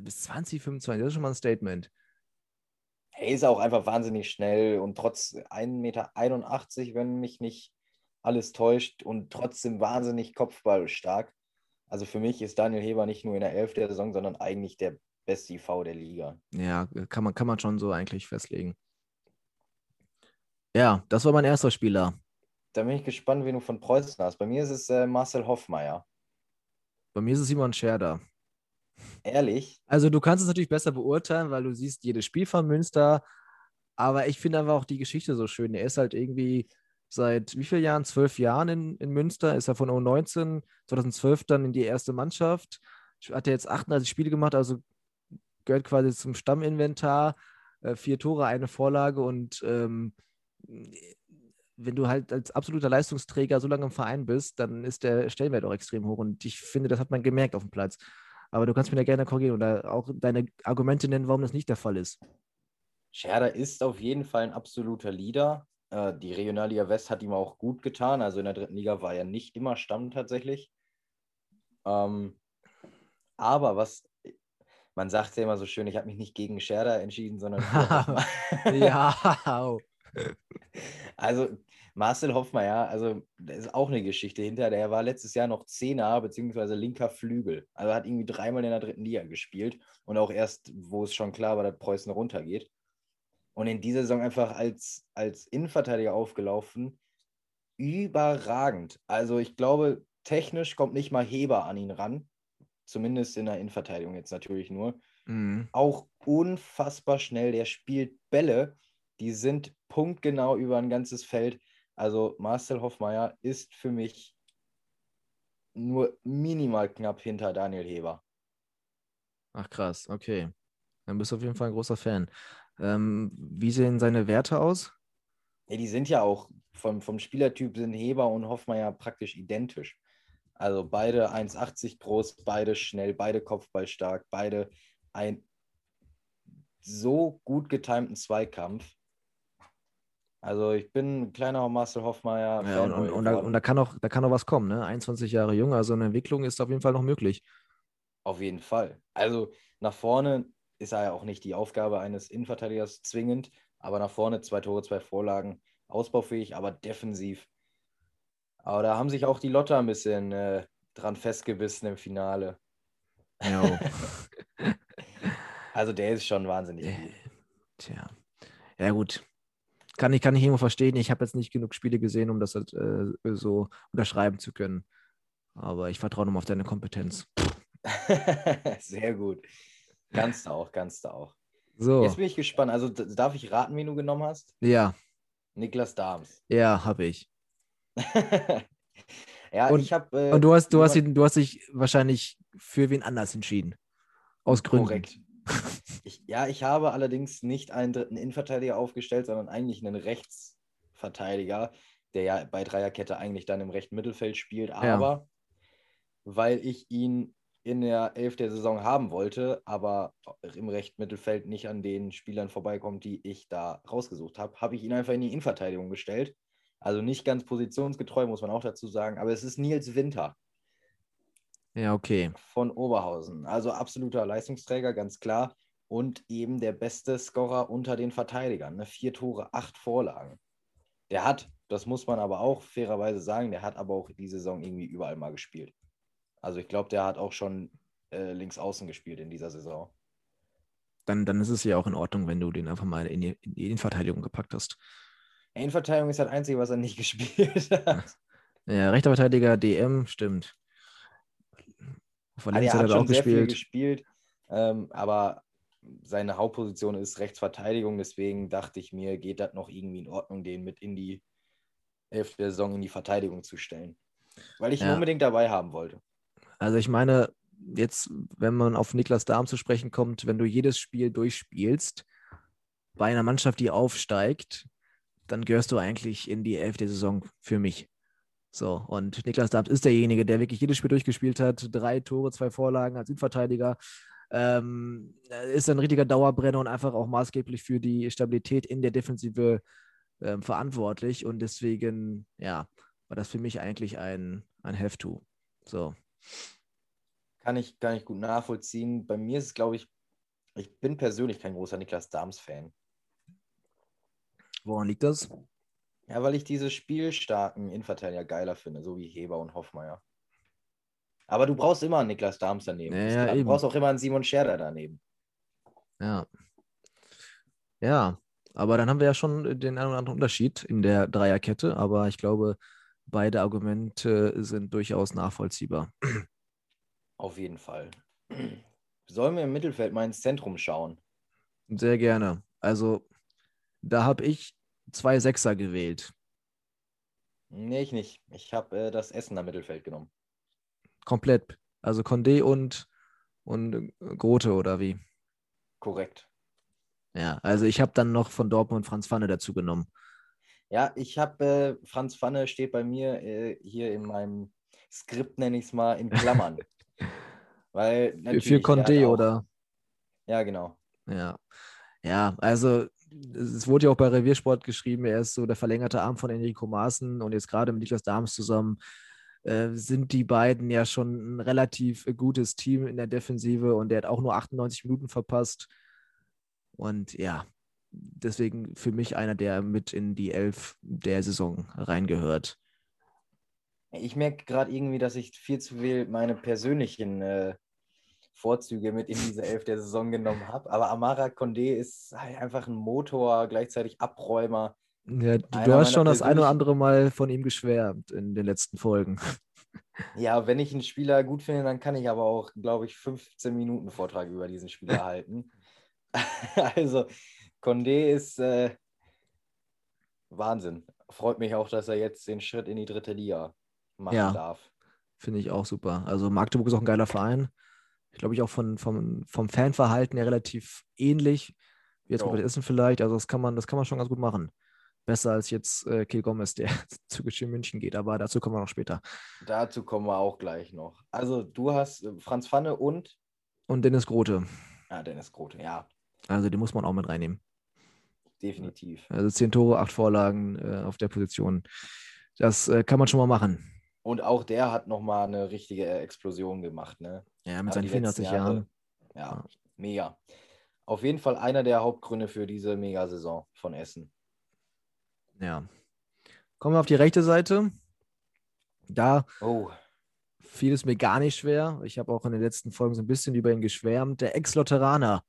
Bis 2025, das ist schon mal ein Statement. Er ist auch einfach wahnsinnig schnell und trotz 1,81 Meter, wenn mich nicht alles täuscht, und trotzdem wahnsinnig kopfballstark. Also für mich ist Daniel Heber nicht nur in der Elf der Saison, sondern eigentlich der beste IV der Liga. Ja, kann man, kann man schon so eigentlich festlegen. Ja, das war mein erster Spieler. Da bin ich gespannt, wen du von Preußen hast. Bei mir ist es äh, Marcel Hoffmeier. Bei mir ist es Simon Scherder. Ehrlich, Also du kannst es natürlich besser beurteilen, weil du siehst jedes Spiel von Münster. Aber ich finde einfach auch die Geschichte so schön. Er ist halt irgendwie seit wie vielen Jahren? Zwölf Jahren in, in Münster. Ist er von U19, 2012 dann in die erste Mannschaft. Hat er jetzt 38 Spiele gemacht, also gehört quasi zum Stamminventar. Äh, vier Tore, eine Vorlage und ähm, wenn du halt als absoluter Leistungsträger so lange im Verein bist, dann ist der Stellenwert auch extrem hoch. Und ich finde, das hat man gemerkt auf dem Platz. Aber du kannst mir da gerne korrigieren oder auch deine Argumente nennen, warum das nicht der Fall ist. Scherder ist auf jeden Fall ein absoluter Leader. Äh, die Regionalliga West hat ihm auch gut getan. Also in der dritten Liga war er nicht immer Stamm tatsächlich. Ähm, aber was, man sagt ja immer so schön, ich habe mich nicht gegen Scherder entschieden, sondern ja. Also Marcel Hoffmeier, also da ist auch eine Geschichte hinter. Der war letztes Jahr noch Zehner beziehungsweise linker Flügel. Also hat irgendwie dreimal in der dritten Liga gespielt und auch erst, wo es schon klar war, dass Preußen runtergeht. Und in dieser Saison einfach als, als Innenverteidiger aufgelaufen. Überragend. Also ich glaube, technisch kommt nicht mal Heber an ihn ran. Zumindest in der Innenverteidigung jetzt natürlich nur Mhm. auch unfassbar schnell. Der spielt Bälle, die sind punktgenau über ein ganzes Feld. Also Marcel Hoffmeier ist für mich nur minimal knapp hinter Daniel Heber. Ach krass, okay. Dann bist du auf jeden Fall ein großer Fan. Ähm, wie sehen seine Werte aus? Ja, die sind ja auch vom, vom Spielertyp sind Heber und Hoffmeier praktisch identisch. Also beide 1,80 groß, beide schnell, beide kopfballstark, beide ein so gut getimten Zweikampf. Also ich bin ein kleiner Marcel Hoffmeier. Ja, und, und, und, da, und da, kann auch, da kann auch was kommen, ne? 21 Jahre jung, also eine Entwicklung ist auf jeden Fall noch möglich. Auf jeden Fall. Also nach vorne ist er ja auch nicht die Aufgabe eines Innenverteidigers zwingend, aber nach vorne zwei Tore, zwei Vorlagen, ausbaufähig, aber defensiv. Aber da haben sich auch die Lotter ein bisschen äh, dran festgebissen im Finale. Ja. Also der ist schon wahnsinnig Äh. Tja. Ja, gut. Kann ich, kann ich irgendwo verstehen. Ich habe jetzt nicht genug Spiele gesehen, um das halt, äh, so unterschreiben zu können. Aber ich vertraue nochmal auf deine Kompetenz. Sehr gut. Kannst du auch, kannst du auch. So. Jetzt bin ich gespannt. Also darf ich raten, wen du genommen hast? Ja, Niklas Dahms. ja, habe ich. ja, Und- ich habe. Äh, Und du hast, du, hast, du hast dich wahrscheinlich für wen anders entschieden. Aus Gründen. Korrekt. Ich, ja, ich habe allerdings nicht einen dritten Innenverteidiger aufgestellt, sondern eigentlich einen Rechtsverteidiger, der ja bei Dreierkette eigentlich dann im rechten Mittelfeld spielt. Aber weil ich ihn in der Elf der Saison haben wollte, aber im rechten Mittelfeld nicht an den Spielern vorbeikommt, die ich da rausgesucht habe, habe ich ihn einfach in die Innenverteidigung gestellt. Also nicht ganz positionsgetreu, muss man auch dazu sagen, aber es ist Nils Winter. Ja, okay. Von Oberhausen. Also absoluter Leistungsträger, ganz klar. Und eben der beste Scorer unter den Verteidigern. Ne? Vier Tore, acht Vorlagen. Der hat, das muss man aber auch fairerweise sagen, der hat aber auch die Saison irgendwie überall mal gespielt. Also ich glaube, der hat auch schon äh, links außen gespielt in dieser Saison. Dann, dann ist es ja auch in Ordnung, wenn du den einfach mal in die, in die Innenverteidigung gepackt hast. Innenverteidigung ist das Einzige, was er nicht gespielt hat. Ja, rechter Verteidiger, DM, stimmt. Auf also er hat, hat er auch gespielt. gespielt ähm, aber seine Hauptposition ist Rechtsverteidigung, deswegen dachte ich mir, geht das noch irgendwie in Ordnung, den mit in die Hälfte der Saison in die Verteidigung zu stellen. Weil ich ihn unbedingt dabei haben wollte. Also ich meine, jetzt, wenn man auf Niklas Darm zu sprechen kommt, wenn du jedes Spiel durchspielst, bei einer Mannschaft, die aufsteigt, dann gehörst du eigentlich in die elfte Saison für mich. So, und Niklas Darms ist derjenige, der wirklich jedes Spiel durchgespielt hat. Drei Tore, zwei Vorlagen als Innenverteidiger. Ähm, ist ein richtiger Dauerbrenner und einfach auch maßgeblich für die Stabilität in der Defensive ähm, verantwortlich. Und deswegen, ja, war das für mich eigentlich ein, ein Have-To. So. Kann ich, kann ich gut nachvollziehen. Bei mir ist es, glaube ich, ich bin persönlich kein großer Niklas Dahms-Fan. Woran liegt das? Ja, weil ich diese spielstarken Innenverteidiger geiler finde, so wie Heber und Hoffmeier. Aber du brauchst immer einen Niklas Dahms daneben. Ja, du brauchst auch immer einen Simon Scherder daneben. Ja. Ja, aber dann haben wir ja schon den einen oder anderen Unterschied in der Dreierkette, aber ich glaube, beide Argumente sind durchaus nachvollziehbar. Auf jeden Fall. Sollen wir im Mittelfeld mal ins Zentrum schauen? Sehr gerne. Also, da habe ich zwei Sechser gewählt. Nee, ich nicht. Ich habe äh, das Essener Mittelfeld genommen. Komplett. Also Condé und, und Grote oder wie? Korrekt. Ja, also ich habe dann noch von Dortmund Franz Pfanne dazu genommen. Ja, ich habe äh, Franz Pfanne steht bei mir äh, hier in meinem Skript, nenne ich es mal, in Klammern. Weil für Condé, oder? Ja, genau. Ja. Ja, also es wurde ja auch bei Reviersport geschrieben, er ist so der verlängerte Arm von Enrico Maaßen und jetzt gerade mit Niklas Dahms zusammen äh, sind die beiden ja schon ein relativ gutes Team in der Defensive und der hat auch nur 98 Minuten verpasst. Und ja, deswegen für mich einer, der mit in die Elf der Saison reingehört. Ich merke gerade irgendwie, dass ich viel zu viel meine persönlichen äh, Vorzüge mit in diese Elf der Saison genommen habe. Aber Amara Condé ist halt einfach ein Motor, gleichzeitig Abräumer. Ja, du, du hast schon das ein oder andere Mal von ihm geschwärmt in den letzten Folgen. Ja, wenn ich einen Spieler gut finde, dann kann ich aber auch, glaube ich, 15 Minuten Vortrag über diesen Spieler halten. also, Condé ist äh, Wahnsinn. Freut mich auch, dass er jetzt den Schritt in die dritte Liga machen ja, darf. Finde ich auch super. Also, Magdeburg ist auch ein geiler Verein glaube ich, auch von, vom, vom Fanverhalten her relativ ähnlich. Wie jetzt mit Essen vielleicht. Also das kann man, das kann man schon ganz gut machen. Besser als jetzt äh, Kiel Gomez, der zu Geschirr München geht, aber dazu kommen wir noch später. Dazu kommen wir auch gleich noch. Also du hast äh, Franz Pfanne und? Und Dennis Grote. Ja, Dennis Grote, ja. Also den muss man auch mit reinnehmen. Definitiv. Also zehn Tore, acht Vorlagen äh, auf der Position. Das äh, kann man schon mal machen. Und auch der hat nochmal eine richtige Explosion gemacht, ne? Ja, mit seinen 84 Jahren. Ja, ja, mega. Auf jeden Fall einer der Hauptgründe für diese Mega-Saison von Essen. Ja. Kommen wir auf die rechte Seite. Da oh. fiel es mir gar nicht schwer. Ich habe auch in den letzten Folgen so ein bisschen über ihn geschwärmt. Der Ex-Lotteraner,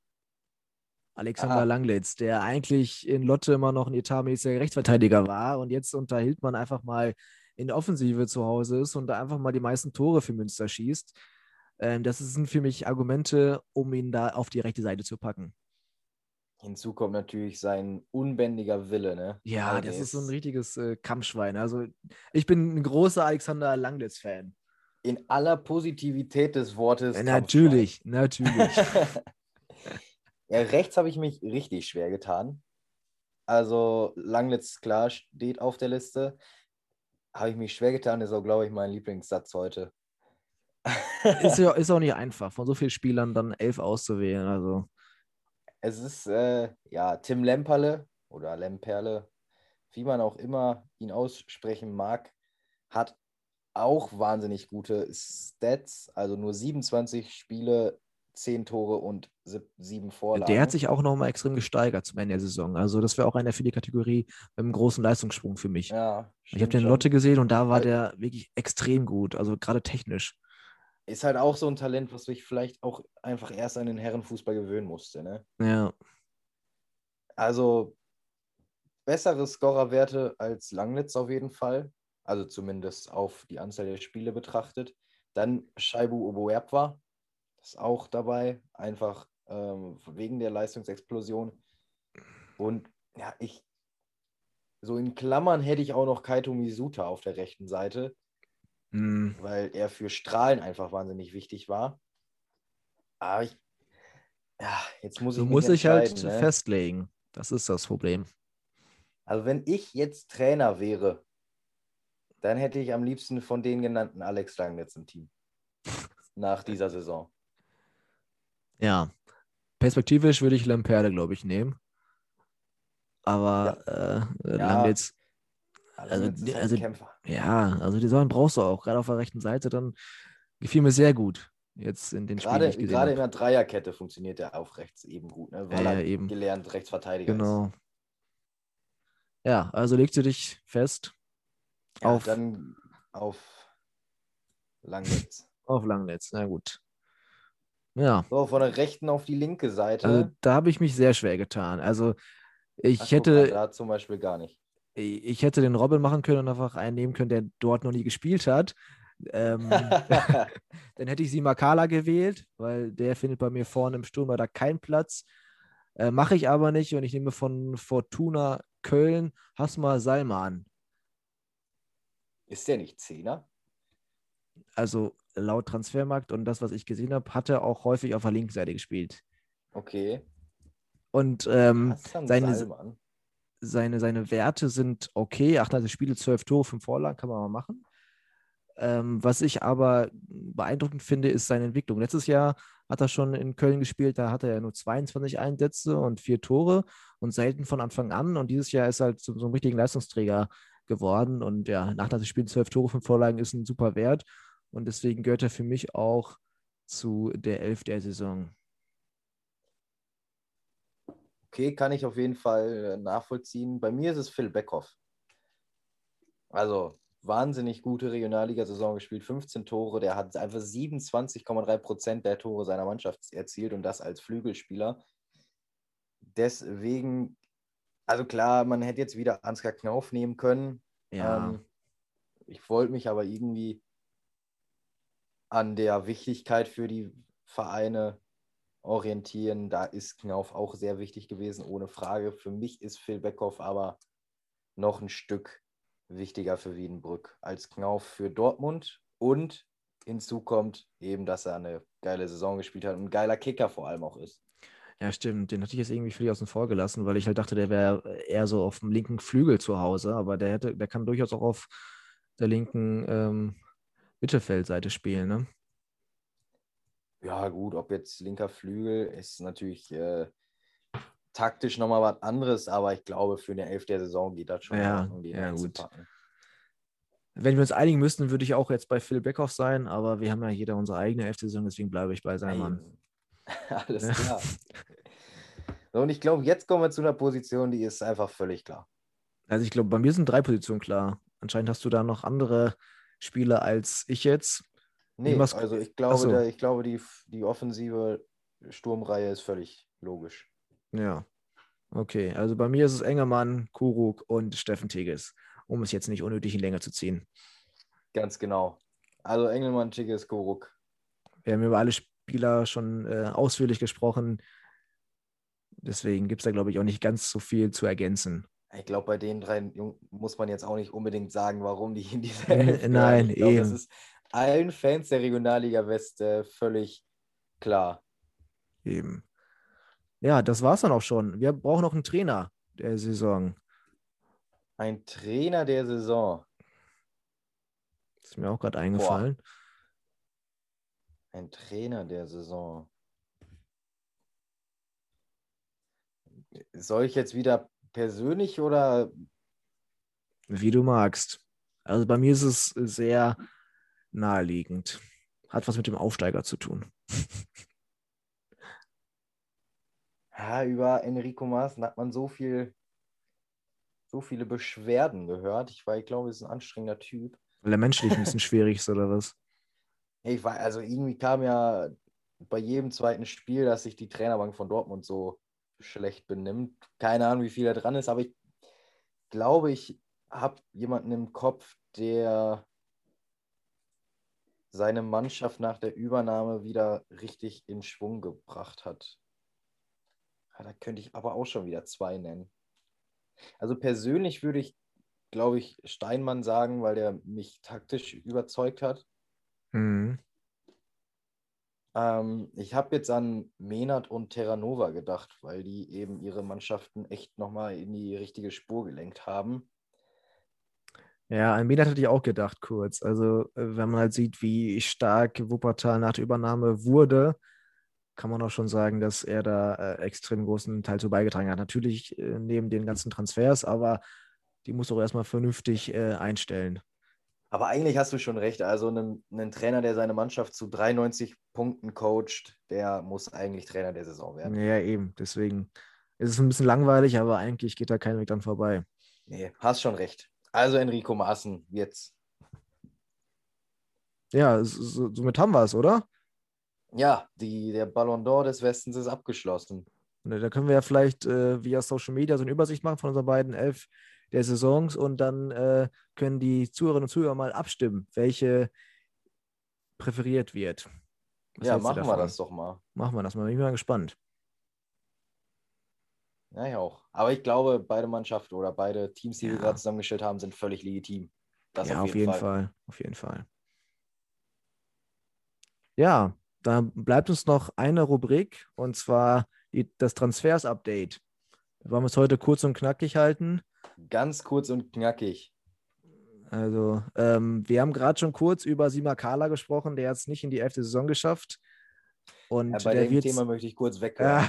Alexander ah. Langlitz, der eigentlich in Lotte immer noch ein etatmäßiger Rechtsverteidiger war. Und jetzt unterhielt man einfach mal in der Offensive zu Hause ist und da einfach mal die meisten Tore für Münster schießt. Ähm, das sind für mich Argumente, um ihn da auf die rechte Seite zu packen. Hinzu kommt natürlich sein unbändiger Wille, ne? Ja, also das ist so ein richtiges äh, Kampfschwein. Also ich bin ein großer Alexander Langlitz-Fan. In aller Positivität des Wortes. Ja, natürlich, natürlich. ja, rechts habe ich mich richtig schwer getan. Also Langlitz, klar, steht auf der Liste habe ich mich schwer getan, ist auch, glaube ich, mein Lieblingssatz heute. ist, ja, ist auch nicht einfach, von so vielen Spielern dann elf auszuwählen. Also. Es ist, äh, ja, Tim Lemperle oder Lemperle wie man auch immer ihn aussprechen mag, hat auch wahnsinnig gute Stats. Also nur 27 Spiele, 10 Tore und 7 Vorlagen. Der hat sich auch nochmal extrem gesteigert zum Ende der Saison. Also das wäre auch einer für die Kategorie mit einem großen Leistungssprung für mich. Ja, ich habe den. Lotte gesehen und da war der wirklich extrem gut. Also gerade technisch. Ist halt auch so ein Talent, was sich vielleicht auch einfach erst an den Herrenfußball gewöhnen musste. Ne? Ja. Also bessere Scorerwerte als Langnitz auf jeden Fall. Also zumindest auf die Anzahl der Spiele betrachtet. Dann Shaibu Oboerpwa ist auch dabei, einfach ähm, wegen der Leistungsexplosion. Und ja, ich, so in Klammern hätte ich auch noch Kaito Misuta auf der rechten Seite, Hm. weil er für Strahlen einfach wahnsinnig wichtig war. Aber ich, ja, jetzt muss ich Du musst dich halt ne? festlegen. Das ist das Problem. Also wenn ich jetzt Trainer wäre, dann hätte ich am liebsten von den genannten Alex Langnitz im Team. Nach dieser Saison. Ja. Perspektivisch würde ich Lamperde, glaube ich, nehmen. Aber äh, Ja. Langnitz, Langnitz die- ist also- Kämpfer. ja, also die Säulen brauchst du auch. Gerade auf der rechten Seite, dann gefiel mir sehr gut. Jetzt in den Spielen, Gerade, gesehen gerade in der Dreierkette funktioniert er auf rechts eben gut, ne? weil Ja, er eben. gelernt Rechtsverteidiger Genau. Ja, also legst du dich fest ist. Ja, auf, Dann auf Langnitz. auf Langnetz. Na gut. Ja, So, von der rechten auf die linke Seite. also da habe ich mich sehr schwer getan. Also ich Ach, hätte, da zum Beispiel gar nicht. Ich hätte den Robin machen können und einfach einen nehmen können, der dort noch nie gespielt hat. Ähm, dann hätte ich sie Makala gewählt, weil der findet bei mir vorne im Sturm da keinen Platz. Äh, Mache ich aber nicht und ich nehme von Fortuna Köln Hasma Salman. ist der nicht Zehner? Also laut Transfermarkt und das, was ich gesehen habe, hat er auch häufig auf der linken Seite gespielt. Okay. Und ähm, seine- Salman. Seine, seine Werte sind okay. 38 Spiele, 12 Tore, 5 Vorlagen kann man mal machen. Ähm, was ich aber beeindruckend finde, ist seine Entwicklung. Letztes Jahr hat er schon in Köln gespielt, da hatte er nur 22 Einsätze und 4 Tore und selten von Anfang an. Und dieses Jahr ist er halt zu so einem richtigen Leistungsträger geworden. Und ja, nach 38 Spielen, 12 Tore, 5 Vorlagen ist ein super Wert. Und deswegen gehört er für mich auch zu der Elf der Saison. Okay, kann ich auf jeden Fall äh, nachvollziehen. Bei mir ist es Phil Beckhoff. Also wahnsinnig gute Regionalliga-Saison gespielt, 15 Tore. Der hat einfach 27,3 Prozent der Tore seiner Mannschaft erzielt und das als Flügelspieler. Deswegen, also klar, man hätte jetzt wieder Ansgar Knauf nehmen können. Ja, Ähm, ich wollte mich aber irgendwie an der Wichtigkeit für die Vereine orientieren. Da ist Knauf auch sehr wichtig gewesen, ohne Frage. Für mich ist Phil Beckhoff aber noch ein Stück wichtiger für Wiedenbrück als Knauf für Dortmund. Und hinzu kommt eben, dass er eine geile Saison gespielt hat und ein geiler Kicker vor allem auch ist. Ja, stimmt. Den hatte ich jetzt irgendwie völlig außen vor gelassen, weil ich halt dachte, der wäre eher so auf dem linken Flügel zu Hause, aber der hätte, der kann durchaus auch auf der linken ähm, Mittelfeldseite spielen, ne? Ja, gut, ob jetzt linker Flügel ist natürlich äh, taktisch nochmal was anderes, aber ich glaube, für eine Elf der Saison geht das schon. Ja, ja, gut. Wenn wir uns einigen müssten, würde ich auch jetzt bei Phil Beckhoff sein, aber wir haben ja jeder unsere eigene elfte Saison, deswegen bleibe ich bei Salman. Nein. Alles Ja. klar. So, und ich glaube, jetzt kommen wir zu einer Position, die ist einfach völlig klar. Also ich glaube, bei mir sind drei Positionen klar. Anscheinend hast du da noch andere Spieler als ich jetzt. Nee, also ich glaube, so. da, ich glaube die, die offensive Sturmreihe ist völlig logisch. Ja. Okay, also bei mir ist es Engermann, Kuruk und Steffen Tigges, um es jetzt nicht unnötig in Länge zu ziehen. Ganz genau. Also Engelmann, Tigges, Koruk. Wir haben über alle Spieler schon äh, ausführlich gesprochen. Deswegen gibt es da, glaube ich, auch nicht ganz so viel zu ergänzen. Ich glaube, bei den drei muss man jetzt auch nicht unbedingt sagen, warum die in dieser Elf nein, ich glaube, das eben. ist allen Fans der Regionalliga West äh, völlig klar. Eben. Ja, das war's dann auch schon. Wir brauchen noch einen Trainer der Saison. Ein Trainer der Saison. Das ist mir auch gerade eingefallen. Ein Trainer der Saison. Soll ich jetzt wieder persönlich oder Wie du magst. Also bei mir ist es sehr naheliegend. Hat was mit dem Aufsteiger zu tun. Ja, über Enrico Maaßen hat man so viel, so viele Beschwerden gehört. Ich, war, ich glaube, er ist ein anstrengender Typ. Weil er menschlich ein bisschen schwierig ist, oder was? Ich war, also irgendwie kam ja bei jedem zweiten Spiel, dass sich die Trainerbank von Dortmund so schlecht benimmt. Keine Ahnung, wie viel da dran ist, aber ich glaube, ich habe jemanden im Kopf, der seine Mannschaft nach der Übernahme wieder richtig in Schwung gebracht hat. Ja, da könnte ich aber auch schon wieder zwei nennen. Also persönlich würde ich, glaube ich, Steinmann sagen, weil der mich taktisch überzeugt hat. Mhm. Ähm, ich habe jetzt an Menard und Terranova gedacht, weil die eben ihre Mannschaften echt nochmal in die richtige Spur gelenkt haben. Ja, an Menard hatte ich auch gedacht kurz. Also, äh, wenn man halt sieht, wie stark Wuppertal nach der Übernahme wurde, kann man auch schon sagen, dass er da äh, extrem großen Teil zu beigetragen hat. Natürlich äh, neben den ganzen Transfers, aber die muss auch erstmal vernünftig äh, einstellen. Aber eigentlich hast du schon recht. Also einen, Trainer, der seine Mannschaft zu 93 Punkten coacht, der muss eigentlich Trainer der Saison werden. Ja, eben. Deswegen ist es ein bisschen langweilig, aber eigentlich geht da kein Weg dran vorbei. Nee, hast schon recht. Also Enrico Maaßen jetzt. Ja, so, somit haben wir es, oder? Ja, die, der Ballon d'Or des Westens ist abgeschlossen. Da können wir ja vielleicht äh, via Social Media so eine Übersicht machen von unseren beiden elf der Saisons und dann äh, können die Zuhörerinnen und Zuhörer mal abstimmen, welche präferiert wird. Was ja, machen wir das doch mal. Machen wir das mal. Ich bin mal gespannt. Ja, ich auch. Aber ich glaube, beide Mannschaften oder beide Teams, die ja. wir gerade zusammengestellt haben, sind völlig legitim. Das ja, auf jeden, auf jeden Fall. Fall. Auf jeden Fall. Ja, da bleibt uns noch eine Rubrik und zwar die, das Transfers-Update. Da wollen wir es heute kurz und knackig halten. Ganz kurz und knackig. Also, ähm, wir haben gerade schon kurz über Simakala gesprochen, der hat es nicht in die elfte Saison geschafft. Und ja, bei dem Thema möchte ich kurz weg. Ja.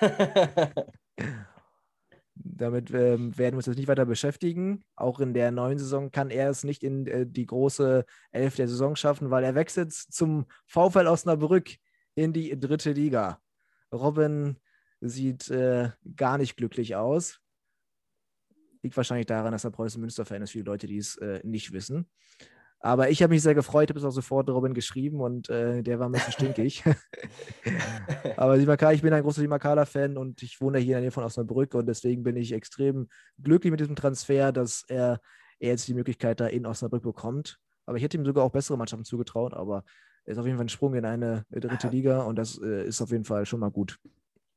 Damit ähm, werden wir uns jetzt nicht weiter beschäftigen. Auch in der neuen Saison kann er es nicht in äh, die große Elf der Saison schaffen, weil er wechselt zum VfL Osnabrück in die dritte Liga. Robin sieht äh, gar nicht glücklich aus. Liegt wahrscheinlich daran, dass er Preußen-Münster-Fan ist, viele Leute, die es äh, nicht wissen. Aber ich habe mich sehr gefreut, habe es auch sofort Robin geschrieben und äh, der war ein bisschen stinkig. Aber Simakala, ich bin ein großer Simakala-Fan und ich wohne hier in der Nähe von Osnabrück und deswegen bin ich extrem glücklich mit diesem Transfer, dass er, er jetzt die Möglichkeit da in Osnabrück bekommt. Aber ich hätte ihm sogar auch bessere Mannschaften zugetraut, aber er ist auf jeden Fall ein Sprung in eine dritte Liga und das äh, ist auf jeden Fall schon mal gut.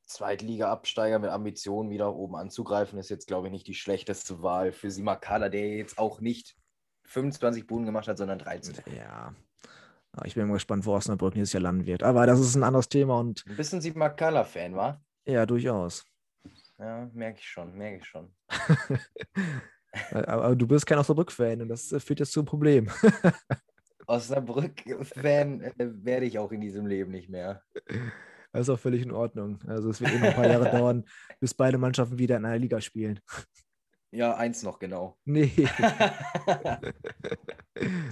Zweitliga-Absteiger mit Ambitionen wieder oben anzugreifen, ist jetzt, glaube ich, nicht die schlechteste Wahl für Simakala, der jetzt auch nicht 25 Buden gemacht hat, sondern 13. Ja. Ich bin mal gespannt, wo Osnabrück dieses Jahr landen wird. Aber das ist ein anderes Thema. Und ein bisschen Simakala-Fan, war? Ja, durchaus. Ja, merke ich schon, merke ich schon. aber, du bist kein Osnabrück-Fan und das führt jetzt zu einem Problem. Osnabrück-Fan äh, werde ich auch in diesem Leben nicht mehr. Das ist auch völlig in Ordnung. Also es wird eh noch ein paar Jahre dauern, bis beide Mannschaften wieder in einer Liga spielen. Ja, eins noch genau. Nee.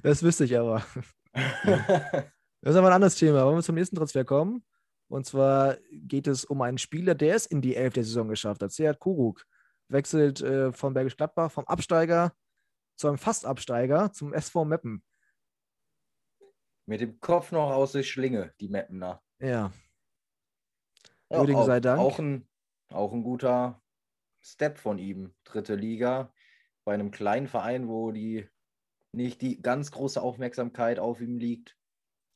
das wüsste ich aber. Das ist aber ein anderes Thema. Wollen wir zum nächsten Transfer kommen? Und zwar geht es um einen Spieler, der es in die Elf der Saison geschafft hat. Seat Kuruk wechselt äh, von Bergisch Gladbach vom Absteiger zu einem Fastabsteiger zum SV Meppen. Mit dem Kopf noch aus der Schlinge, die Meppener. Ja. ja auch, sei Dank. Auch ein, auch ein guter Step von ihm. Dritte Liga bei einem kleinen Verein, wo die nicht die ganz große Aufmerksamkeit auf ihm liegt.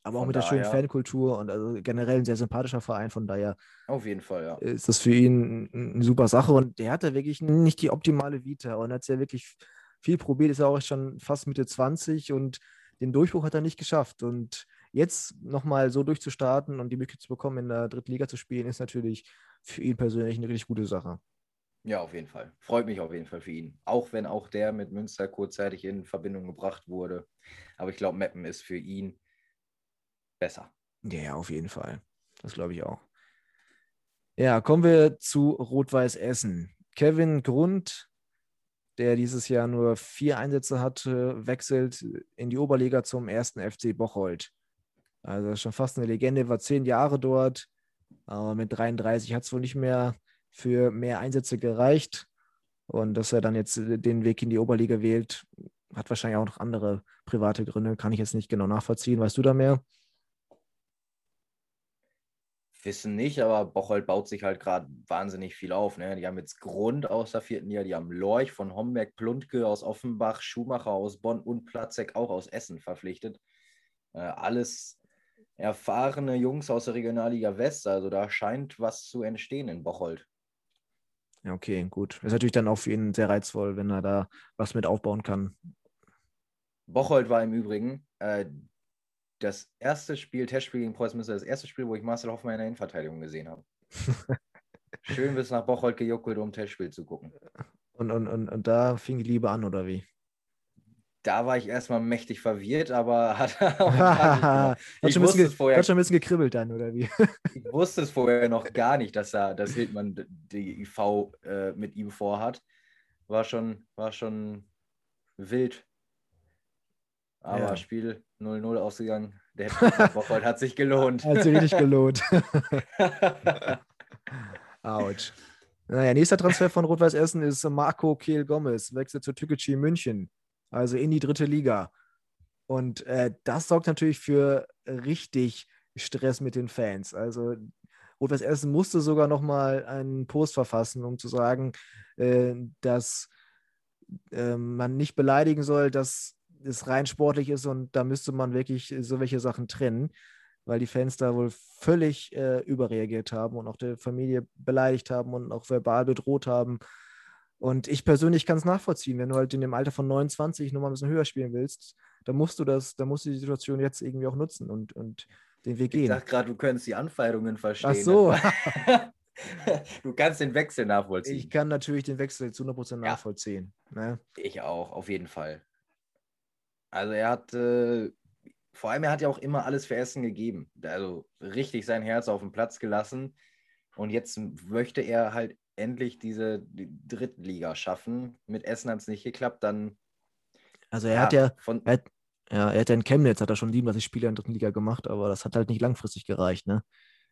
Aber auch mit der schönen Fankultur und also generell ein sehr sympathischer Verein, von daher. Auf jeden Fall, ja. Ist das für ihn eine super Sache und der hatte wirklich nicht die optimale Vita und hat es ja wirklich viel probiert, ist ja auch schon fast Mitte 20 und den Durchbruch hat er nicht geschafft. Und jetzt nochmal so durchzustarten und die Möglichkeit zu bekommen, in der dritten Liga zu spielen, ist natürlich für ihn persönlich eine richtig gute Sache. Ja, auf jeden Fall. Freut mich auf jeden Fall für ihn. Auch wenn auch der mit Münster kurzzeitig in Verbindung gebracht wurde. Aber ich glaube, Meppen ist für ihn besser. Ja, auf jeden Fall. Das glaube ich auch. Ja, kommen wir zu Rot-Weiß Essen. Kevin Grund der dieses Jahr nur vier Einsätze hatte, wechselt in die Oberliga zum ersten FC Bocholt. Also schon fast eine Legende, war zehn Jahre dort, aber mit 33 hat es wohl nicht mehr für mehr Einsätze gereicht. Und dass er dann jetzt den Weg in die Oberliga wählt, hat wahrscheinlich auch noch andere private Gründe, kann ich jetzt nicht genau nachvollziehen. Weißt du da mehr? Wissen nicht, aber Bocholt baut sich halt gerade wahnsinnig viel auf. Ne? Die haben jetzt Grund aus der vierten Liga, die haben Lorch von Homberg, Plundke aus Offenbach, Schumacher aus Bonn und Platzek auch aus Essen verpflichtet. Äh, alles erfahrene Jungs aus der Regionalliga West, also da scheint was zu entstehen in Bocholt. Ja, okay, gut. Ist natürlich dann auch für ihn sehr reizvoll, wenn er da was mit aufbauen kann. Bocholt war im Übrigen äh, das erste Spiel, Testspiel gegen Preußen das erste Spiel, wo ich Marcel Hoffmann in der Innenverteidigung gesehen habe. Schön bis nach Bocholt gejuckelt, um Testspiel zu gucken. Und, und, und, und da fing die Liebe an, oder wie? Da war ich erstmal mächtig verwirrt, aber hat auch hat, schon bisschen, vorher, hat schon ein bisschen gekribbelt dann, oder wie? ich wusste es vorher noch gar nicht, dass er, dass Hildmann die IV äh, mit ihm vorhat. War schon, war schon wild. Aber ja. Spiel 0-0 ausgegangen. Der Bocholt hat sich gelohnt. Hat sich richtig gelohnt. Autsch. Naja, nächster Transfer von Rot-Weiß Essen ist Marco Kehl Gomez, wechselt zu Tükeci München, also in die dritte Liga. Und äh, das sorgt natürlich für richtig Stress mit den Fans. Also Rot-Weiß Essen musste sogar nochmal einen Post verfassen, um zu sagen, äh, dass äh, man nicht beleidigen soll, dass es rein sportlich ist und da müsste man wirklich so welche Sachen trennen, weil die Fans da wohl völlig äh, überreagiert haben und auch der Familie beleidigt haben und auch verbal bedroht haben. Und ich persönlich kann es nachvollziehen, wenn du halt in dem Alter von 29 nochmal ein bisschen höher spielen willst, dann musst du das, dann musst du die Situation jetzt irgendwie auch nutzen und, und den Weg gehen. Ich sag gerade, du könntest die Anfeindungen verstehen. Ach so. du kannst den Wechsel nachvollziehen. Ich kann natürlich den Wechsel zu 100% nachvollziehen. Ja, ne? Ich auch, auf jeden Fall. Also er hat, äh, vor allem er hat ja auch immer alles für Essen gegeben. Also richtig sein Herz auf den Platz gelassen. Und jetzt möchte er halt endlich diese die Drittliga schaffen. Mit Essen hat es nicht geklappt, dann. Also er ja, hat ja, von, er hat, ja, er hat ja in Chemnitz hat er schon 37 Spiele in der dritten Liga gemacht, aber das hat halt nicht langfristig gereicht, ne?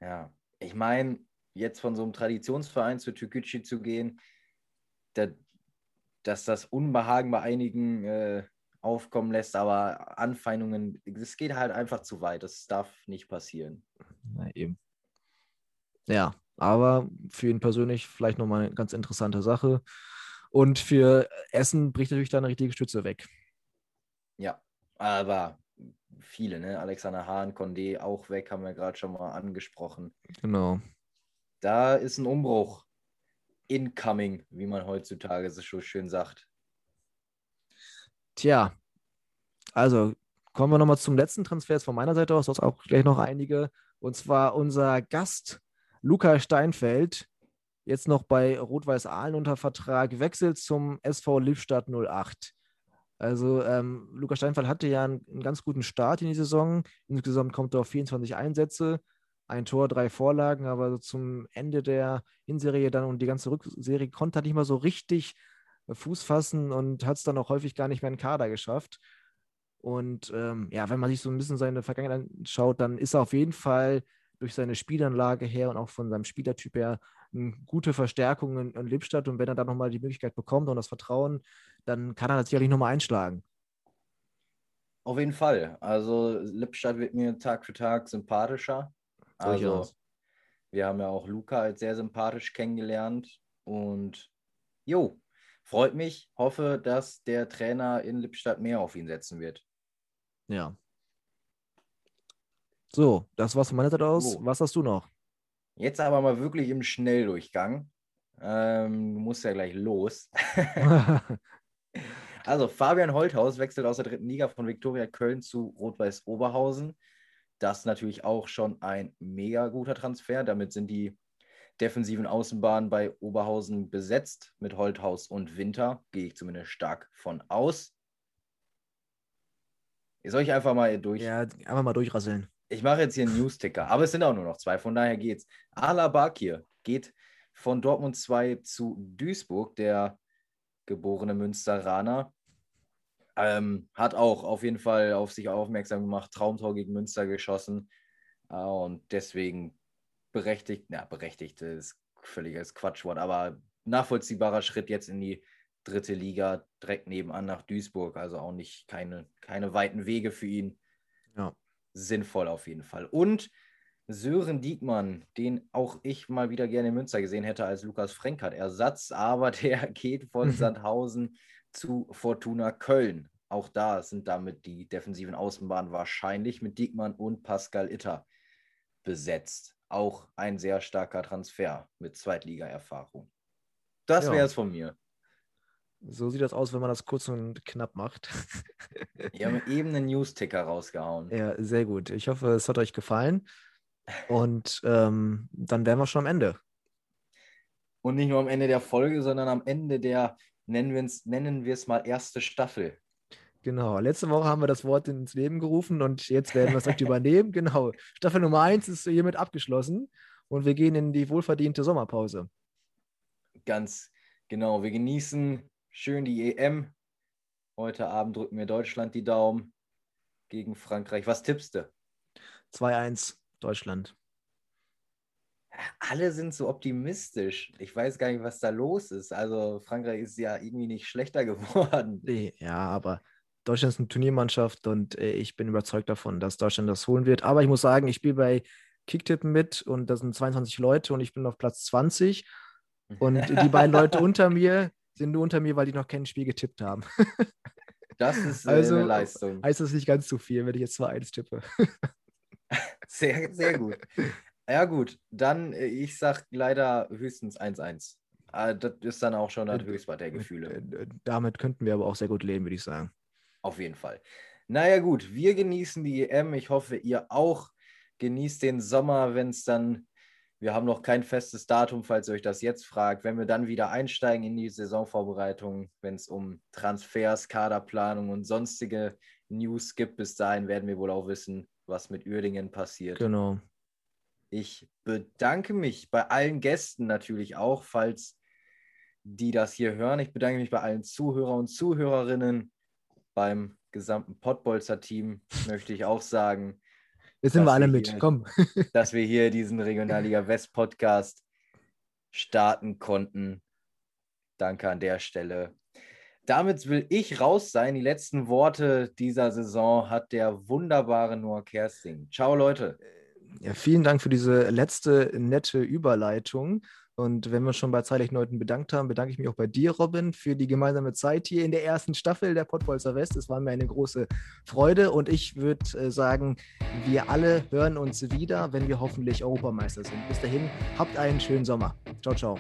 Ja, ich meine, jetzt von so einem Traditionsverein zu Türkgücü zu gehen, da, dass das Unbehagen bei einigen äh, aufkommen lässt, aber Anfeindungen, es geht halt einfach zu weit. Das darf nicht passieren. Na eben. Ja, aber für ihn persönlich vielleicht nochmal eine ganz interessante Sache. Und für Essen bricht natürlich da eine richtige Stütze weg. Ja, aber viele, ne? Alexander Hahn, Condé auch weg, haben wir gerade schon mal angesprochen. Genau. Da ist ein Umbruch incoming, wie man heutzutage so schön sagt. Tja, also kommen wir nochmal zum letzten Transfer von meiner Seite aus, du hast auch gleich noch einige. Und zwar unser Gast Luca Steinfeld, jetzt noch bei Rot-Weiß Aalen unter Vertrag, wechselt zum SV Lippstadt 08. Also ähm, Luca Steinfeld hatte ja einen, einen, ganz guten Start in die Saison. Insgesamt kommt er auf 24 Einsätze, ein Tor, drei Vorlagen, aber zum Ende der Hinserie dann und die ganze Rückserie konnte er nicht mal so richtig Fuß fassen und hat es dann auch häufig gar nicht mehr in den Kader geschafft. Und ähm, ja, wenn man sich so ein bisschen seine Vergangenheit anschaut, dann ist er auf jeden Fall durch seine Spielanlage her und auch von seinem Spielertyp her eine gute Verstärkung in, in Lippstadt. Und wenn er dann nochmal die Möglichkeit bekommt und das Vertrauen, dann kann er sicherlich nochmal einschlagen. Auf jeden Fall. Also Lippstadt wird mir Tag für Tag sympathischer. Also wir haben ja auch Luca als sehr sympathisch kennengelernt. Und jo, freut mich, hoffe, dass der Trainer in Lippstadt mehr auf ihn setzen wird. Ja. So, das war's von meiner Seite aus. Oh. Was hast du noch? Jetzt aber mal wirklich im Schnelldurchgang. Ähm, du musst ja gleich los. also, Fabian Holthaus wechselt aus der dritten Liga von Viktoria Köln zu Rot-Weiß Oberhausen. Das ist natürlich auch schon ein mega guter Transfer. Damit sind die defensiven Außenbahn bei Oberhausen besetzt mit Holthaus und Winter. Gehe ich zumindest stark von aus. Soll ich einfach mal durch? Ja, einfach mal durchrasseln. Ich mache jetzt hier einen News-Ticker, aber es sind auch nur noch zwei, von daher geht's. Ala Bakir geht von Dortmund 2 zu Duisburg. Der geborene Münsteraner. Ähm, hat auch auf jeden Fall auf sich aufmerksam gemacht, Traumtor gegen Münster geschossen. Äh, und deswegen berechtigt, ja, berechtigt ist völliges Quatschwort, aber nachvollziehbarer Schritt jetzt in die dritte Liga, direkt nebenan nach Duisburg. Also auch nicht keine, keine weiten Wege für ihn. Sinnvoll auf jeden Fall. Und Sören Diekmann, den auch ich mal wieder gerne in Münster gesehen hätte als Lukas Frenkert Ersatz, aber der geht von Sandhausen zu Fortuna Köln. Auch da sind damit die defensiven Außenbahnen wahrscheinlich mit Diekmann und Pascal Itter besetzt. Auch ein sehr starker Transfer mit Zweitliga-Erfahrung. Das ja. wäre es von mir. So sieht das aus, wenn man das kurz und knapp macht. Wir haben eben einen News-Ticker rausgehauen. Ja, sehr gut. Ich hoffe, es hat euch gefallen. Und ähm, dann wären wir schon am Ende. Und nicht nur am Ende der Folge, sondern am Ende der, nennen wir es nennen mal, erste Staffel. Genau, letzte Woche haben wir das Wort ins Leben gerufen und jetzt werden wir es direkt übernehmen. Genau, Staffel Nummer 1 ist hiermit abgeschlossen und wir gehen in die wohlverdiente Sommerpause. Ganz genau, wir genießen schön die EM. Heute Abend drücken wir Deutschland die Daumen gegen Frankreich. Was tippst du? 2-1 Deutschland. Alle sind so optimistisch. Ich weiß gar nicht, was da los ist. Also Frankreich ist ja irgendwie nicht schlechter geworden. Nee, ja, aber Deutschland ist eine Turniermannschaft und äh, ich bin überzeugt davon, dass Deutschland das holen wird. Aber ich muss sagen, ich spiele bei Kicktippen mit und da sind 22 Leute und ich bin auf Platz 20. Und die beiden Leute unter mir sind nur unter mir, weil die noch kein Spiel getippt haben. Das ist äh, also, eine Leistung. Heißt das nicht ganz so viel, wenn ich jetzt 2-1 tippe. Sehr, sehr gut. Ja, gut, dann, äh, ich sag leider höchstens 1-1. Ah, das ist dann auch schon das Höchstbad der Gefühle. Damit könnten wir aber auch sehr gut leben, würde ich sagen. Auf jeden Fall. Naja, gut, wir genießen die EM. Ich hoffe, ihr auch genießt den Sommer, wenn es dann, wir haben noch kein festes Datum, falls ihr euch das jetzt fragt, wenn wir dann wieder einsteigen in die Saisonvorbereitung, wenn es um Transfers, Kaderplanung und sonstige News gibt. Bis dahin werden wir wohl auch wissen, was mit Uerdingen passiert. Genau. Ich bedanke mich bei allen Gästen natürlich auch, falls die das hier hören. Ich bedanke mich bei allen Zuhörer und Zuhörerinnen. Beim gesamten Pottbolzer-Team möchte ich auch sagen. Jetzt sind wir alle mit, hier, komm. dass wir hier diesen Regionalliga West Podcast starten konnten. Danke an der Stelle damit will ich raus sein. Die letzten Worte dieser Saison hat der wunderbare Noah Kersting. Ciao, Leute. Ja, vielen Dank für diese letzte nette Überleitung. Und wenn wir schon bei Zeitlich Leuten bedankt haben, bedanke ich mich auch bei dir, Robin, für die gemeinsame Zeit hier in der ersten Staffel der Pottbolzer West. Es war mir eine große Freude und ich würde äh, sagen, wir alle hören uns wieder, wenn wir hoffentlich Europameister sind. Bis dahin, habt einen schönen Sommer. Ciao, ciao.